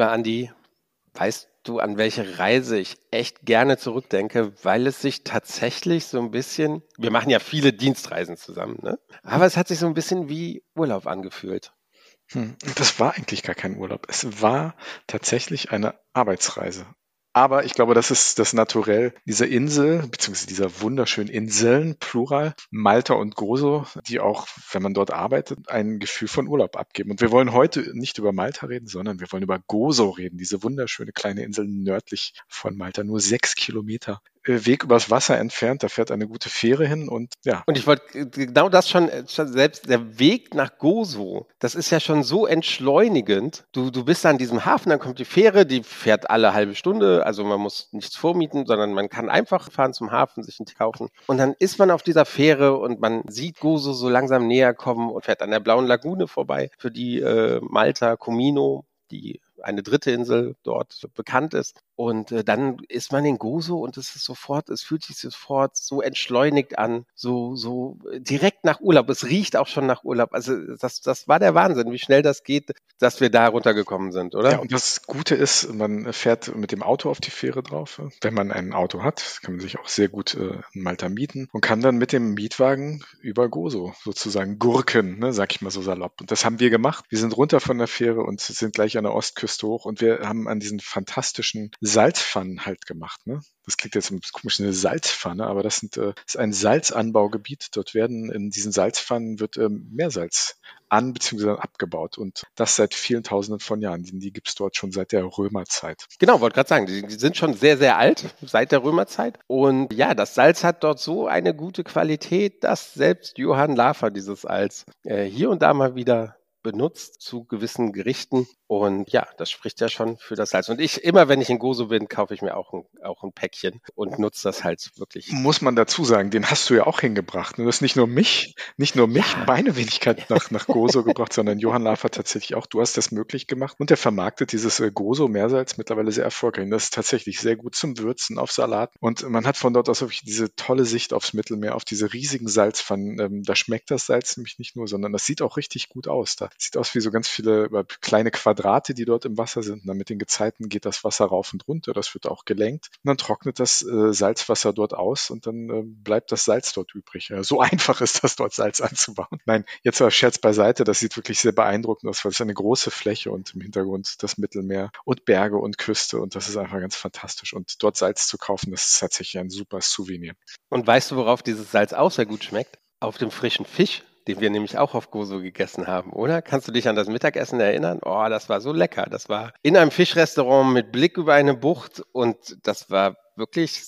Lieber Andi, weißt du, an welche Reise ich echt gerne zurückdenke, weil es sich tatsächlich so ein bisschen, wir machen ja viele Dienstreisen zusammen, ne? aber es hat sich so ein bisschen wie Urlaub angefühlt. Hm, das war eigentlich gar kein Urlaub. Es war tatsächlich eine Arbeitsreise. Aber ich glaube, das ist das Naturell dieser Insel, beziehungsweise dieser wunderschönen Inseln, Plural, Malta und Gozo, die auch, wenn man dort arbeitet, ein Gefühl von Urlaub abgeben. Und wir wollen heute nicht über Malta reden, sondern wir wollen über Gozo reden, diese wunderschöne kleine Insel nördlich von Malta, nur sechs Kilometer Weg übers Wasser entfernt. Da fährt eine gute Fähre hin und ja. Und ich wollte äh, genau das schon, äh, selbst der Weg nach Gozo, das ist ja schon so entschleunigend. Du, du bist an diesem Hafen, dann kommt die Fähre, die fährt alle halbe Stunde. Also man muss nichts vormieten, sondern man kann einfach fahren zum Hafen, sich einen Tee kaufen. Und dann ist man auf dieser Fähre und man sieht Gozo so langsam näher kommen und fährt an der blauen Lagune vorbei, für die äh, Malta, Comino, die eine dritte Insel dort bekannt ist. Und äh, dann ist man in Gozo und es ist sofort, es fühlt sich sofort so entschleunigt an, so, so direkt nach Urlaub. Es riecht auch schon nach Urlaub. Also das, das war der Wahnsinn, wie schnell das geht, dass wir da runtergekommen sind, oder? Ja, und das Gute ist, man fährt mit dem Auto auf die Fähre drauf. Wenn man ein Auto hat, kann man sich auch sehr gut äh, in Malta mieten und kann dann mit dem Mietwagen über Gozo sozusagen gurken, ne, sag ich mal so salopp. Und das haben wir gemacht. Wir sind runter von der Fähre und sind gleich an der Ostküste hoch und wir haben an diesen fantastischen Salzpfannen halt gemacht. Ne? Das klingt jetzt komisch, eine Salzpfanne, aber das, sind, äh, ist ein Salzanbaugebiet. Dort werden in diesen Salzpfannen wird ähm, Meersalz an bzw. abgebaut und das seit vielen Tausenden von Jahren. Die, die gibt es dort schon seit der Römerzeit. Genau, wollte gerade sagen, die, die, sind schon sehr, sehr alt, seit der Römerzeit. Und ja, das Salz hat dort so eine gute Qualität, dass selbst Johann Lafer dieses Salz äh, hier und da mal wieder benutzt zu gewissen Gerichten. Und ja, das spricht ja schon für das Salz. Und ich, immer wenn ich in Gozo bin, kaufe ich mir auch ein, auch ein Päckchen und nutze das halt wirklich. Muss man dazu sagen, den hast du ja auch hingebracht. Du hast nicht nur mich, nicht nur mich, ja. meine Wenigkeit nach, nach Gozo gebracht, sondern Johann Lafer tatsächlich auch. Du hast das möglich gemacht. Und der vermarktet dieses äh, Gozo Meersalz mittlerweile sehr erfolgreich. Und das ist tatsächlich sehr gut zum Würzen auf Salat. Und man hat von dort aus wirklich diese tolle Sicht aufs Mittelmeer, auf diese riesigen Salzpfannen. Ähm, da schmeckt das Salz nämlich nicht nur, sondern das sieht auch richtig gut aus. Da Sieht aus wie so ganz viele äh, kleine Quadrate, die dort im Wasser sind. Und dann mit den Gezeiten geht das Wasser rauf und runter. Das wird auch gelenkt. Und dann trocknet das äh, Salzwasser dort aus und dann äh, bleibt das Salz dort übrig. Ja, so einfach ist das dort Salz anzubauen. Nein, jetzt aber Scherz beiseite. Das sieht wirklich sehr beeindruckend aus, weil es eine große Fläche und im Hintergrund das Mittelmeer und Berge und Küste. Und das ist einfach ganz fantastisch. Und dort Salz zu kaufen, das ist tatsächlich ein super Souvenir. Und weißt du, worauf dieses Salz auch sehr gut schmeckt? Auf dem frischen Fisch den wir nämlich auch auf Gozo gegessen haben, oder? Kannst du dich an das Mittagessen erinnern? Oh, das war so lecker. Das war in einem Fischrestaurant mit Blick über eine Bucht und das war wirklich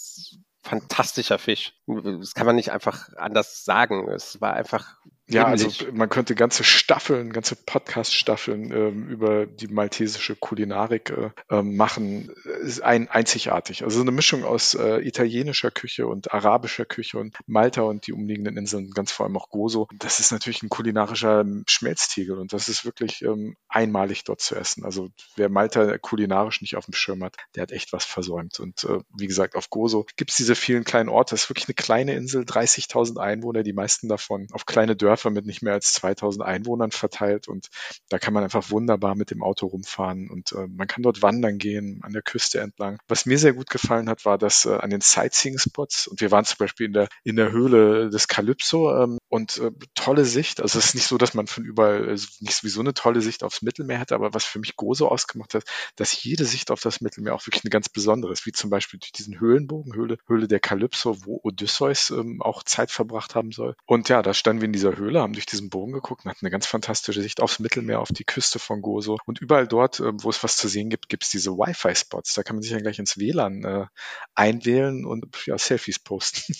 fantastischer Fisch. Das kann man nicht einfach anders sagen. Es war einfach Ja, also man könnte ganze Staffeln, ganze Podcast-Staffeln ähm, über die maltesische Kulinarik äh, ähm, machen. Ist ein, einzigartig. Also eine Mischung aus äh, italienischer Küche und arabischer Küche und Malta und die umliegenden Inseln, ganz vor allem auch Gozo. Das ist natürlich ein kulinarischer Schmelztiegel und das ist wirklich ähm, einmalig dort zu essen. Also wer Malta kulinarisch nicht auf dem Schirm hat, der hat echt was versäumt. Und äh, wie gesagt, auf Gozo gibt es diese vielen kleinen Orte. Das ist wirklich eine kleine Insel, 30.000 Einwohner, die meisten davon auf kleine Dörfer mit nicht mehr als 2000 Einwohnern verteilt und da kann man einfach wunderbar mit dem Auto rumfahren und äh, man kann dort wandern gehen, an der Küste entlang. Was mir sehr gut gefallen hat, war dass äh, an den Sightseeing-Spots und wir waren zum Beispiel in der, in der Höhle des Calypso ähm, und äh, tolle Sicht. Also es ist nicht so, dass man von überall also nicht sowieso eine tolle Sicht aufs Mittelmeer hätte, aber was für mich Gozo ausgemacht hat, dass jede Sicht auf das Mittelmeer auch wirklich eine ganz besondere ist, wie zum Beispiel durch diesen Höhlenbogen, Höhle, Höhle der Calypso, wo Odysseus ähm, auch Zeit verbracht haben soll. Und ja, da standen wir in dieser Höhle, haben durch diesen Bogen geguckt und hatten eine ganz fantastische Sicht aufs Mittelmeer, auf die Küste von Gozo. Und überall dort, äh, wo es was zu sehen gibt, gibt es diese Wi-Fi-Spots. Da kann man sich dann gleich ins WLAN äh, einwählen und ja, Selfies posten.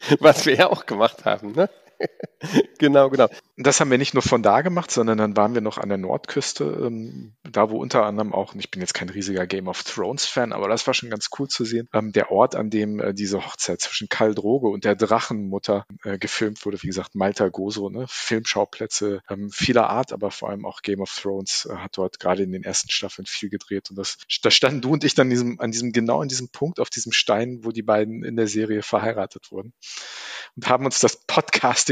Was wir ja auch gemacht haben, ne? genau, genau. Das haben wir nicht nur von da gemacht, sondern dann waren wir noch an der Nordküste, ähm, da wo unter anderem auch, und ich bin jetzt kein riesiger Game of Thrones Fan, aber das war schon ganz cool zu sehen, ähm, der Ort, an dem äh, diese Hochzeit zwischen Karl Droge und der Drachenmutter äh, gefilmt wurde, wie gesagt, Malta Gozo, ne? Filmschauplätze ähm, vieler Art, aber vor allem auch Game of Thrones äh, hat dort gerade in den ersten Staffeln viel gedreht und das, da standen du und ich dann diesem, an diesem, genau an diesem Punkt, auf diesem Stein, wo die beiden in der Serie verheiratet wurden und haben uns das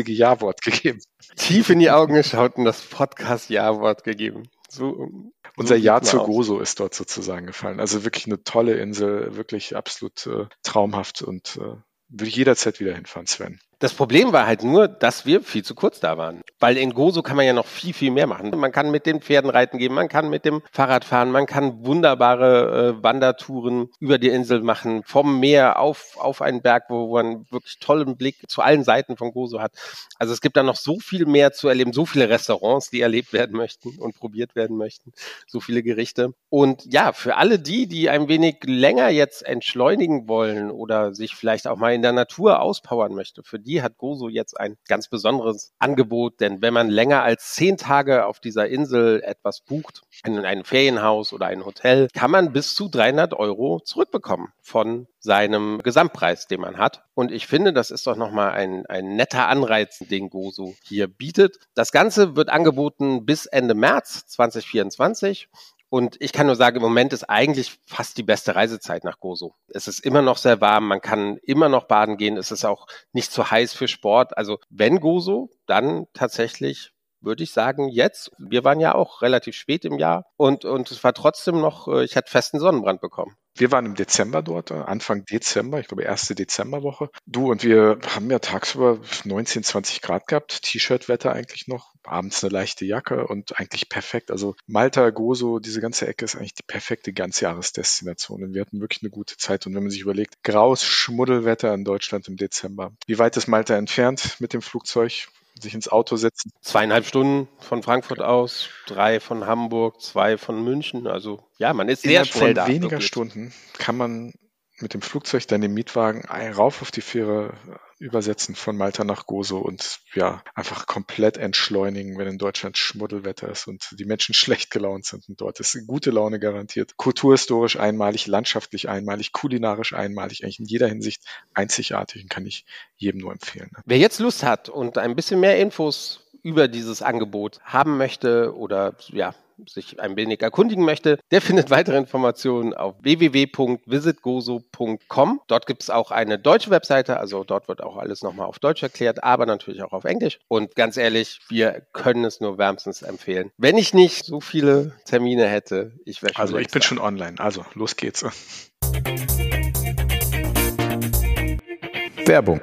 podcastige Ja-Wort gegeben tief in die Augen geschaut und das Podcast-Ja-Wort gegeben. So, Unser so Ja zu Gozo ist dort sozusagen gefallen. Also wirklich eine tolle Insel, wirklich absolut äh, traumhaft und äh, würde ich jederzeit wieder hinfahren, Sven. Das Problem war halt nur, dass wir viel zu kurz da waren. Weil in Gozo kann man ja noch viel, viel mehr machen. Man kann mit den Pferden reiten gehen, man kann mit dem Fahrrad fahren, man kann wunderbare äh, Wandertouren über die Insel machen, vom Meer auf, auf einen Berg, wo man wirklich tollen Blick zu allen Seiten von Gozo hat. Also es gibt da noch so viel mehr zu erleben, so viele Restaurants, die erlebt werden möchten und probiert werden möchten, so viele Gerichte. Und ja, für alle die, die ein wenig länger jetzt entschleunigen wollen oder sich vielleicht auch mal in der Natur auspowern möchte, für die die hat Gozo jetzt ein ganz besonderes Angebot, denn wenn man länger als zehn Tage auf dieser Insel etwas bucht, in einem Ferienhaus oder ein Hotel, kann man bis zu 300 Euro zurückbekommen von seinem Gesamtpreis, den man hat. Und ich finde, das ist doch nochmal ein, ein netter Anreiz, den Gozo hier bietet. Das Ganze wird angeboten bis Ende März 2024 und ich kann nur sagen, im Moment ist eigentlich fast die beste Reisezeit nach Gozo. Es ist immer noch sehr warm, man kann immer noch baden gehen, es ist auch nicht zu heiß für Sport. Also wenn Gozo, dann tatsächlich würde ich sagen, jetzt. Wir waren ja auch relativ spät im Jahr und, und es war trotzdem noch, äh, ich hatte festen Sonnenbrand bekommen. Wir waren im Dezember dort, äh, Anfang Dezember, ich glaube erste Dezemberwoche. Du und wir haben ja tagsüber 19, 20 Grad gehabt, T-Shirt-Wetter eigentlich noch, abends eine leichte Jacke und eigentlich perfekt. Also Malta, Gozo, diese ganze Ecke ist eigentlich die perfekte Ganzjahresdestination und wir hatten wirklich eine gute Zeit. Und wenn man sich überlegt, graues Schmuddelwetter in Deutschland im Dezember. Wie weit ist Malta entfernt mit dem Flugzeug? Sich ins Auto setzen. Zweieinhalb Stunden von Frankfurt aus, drei von Hamburg, zwei von München. Also ja, man ist sehr Innerhalb schnell von da. weniger wirklich. Stunden kann man mit dem Flugzeug dann den Mietwagen rauf auf die Fähre übersetzen von Malta nach Gozo und ja, einfach komplett entschleunigen, wenn in Deutschland Schmuddelwetter ist und die Menschen schlecht gelaunt sind. Und dort ist gute Laune garantiert. Kulturhistorisch einmalig, landschaftlich einmalig, kulinarisch einmalig, eigentlich in jeder Hinsicht einzigartig und kann ich jedem nur empfehlen. Ne? Wer jetzt Lust hat und ein bisschen mehr Infos über dieses Angebot haben möchte oder ja, sich ein wenig erkundigen möchte, der findet weitere Informationen auf www.visitgozo.com. Dort gibt es auch eine deutsche Webseite, also dort wird auch alles nochmal auf Deutsch erklärt, aber natürlich auch auf Englisch. Und ganz ehrlich, wir können es nur wärmstens empfehlen. Wenn ich nicht so viele Termine hätte, ich wäre schon. Also ich bin da. schon online, also los geht's. Werbung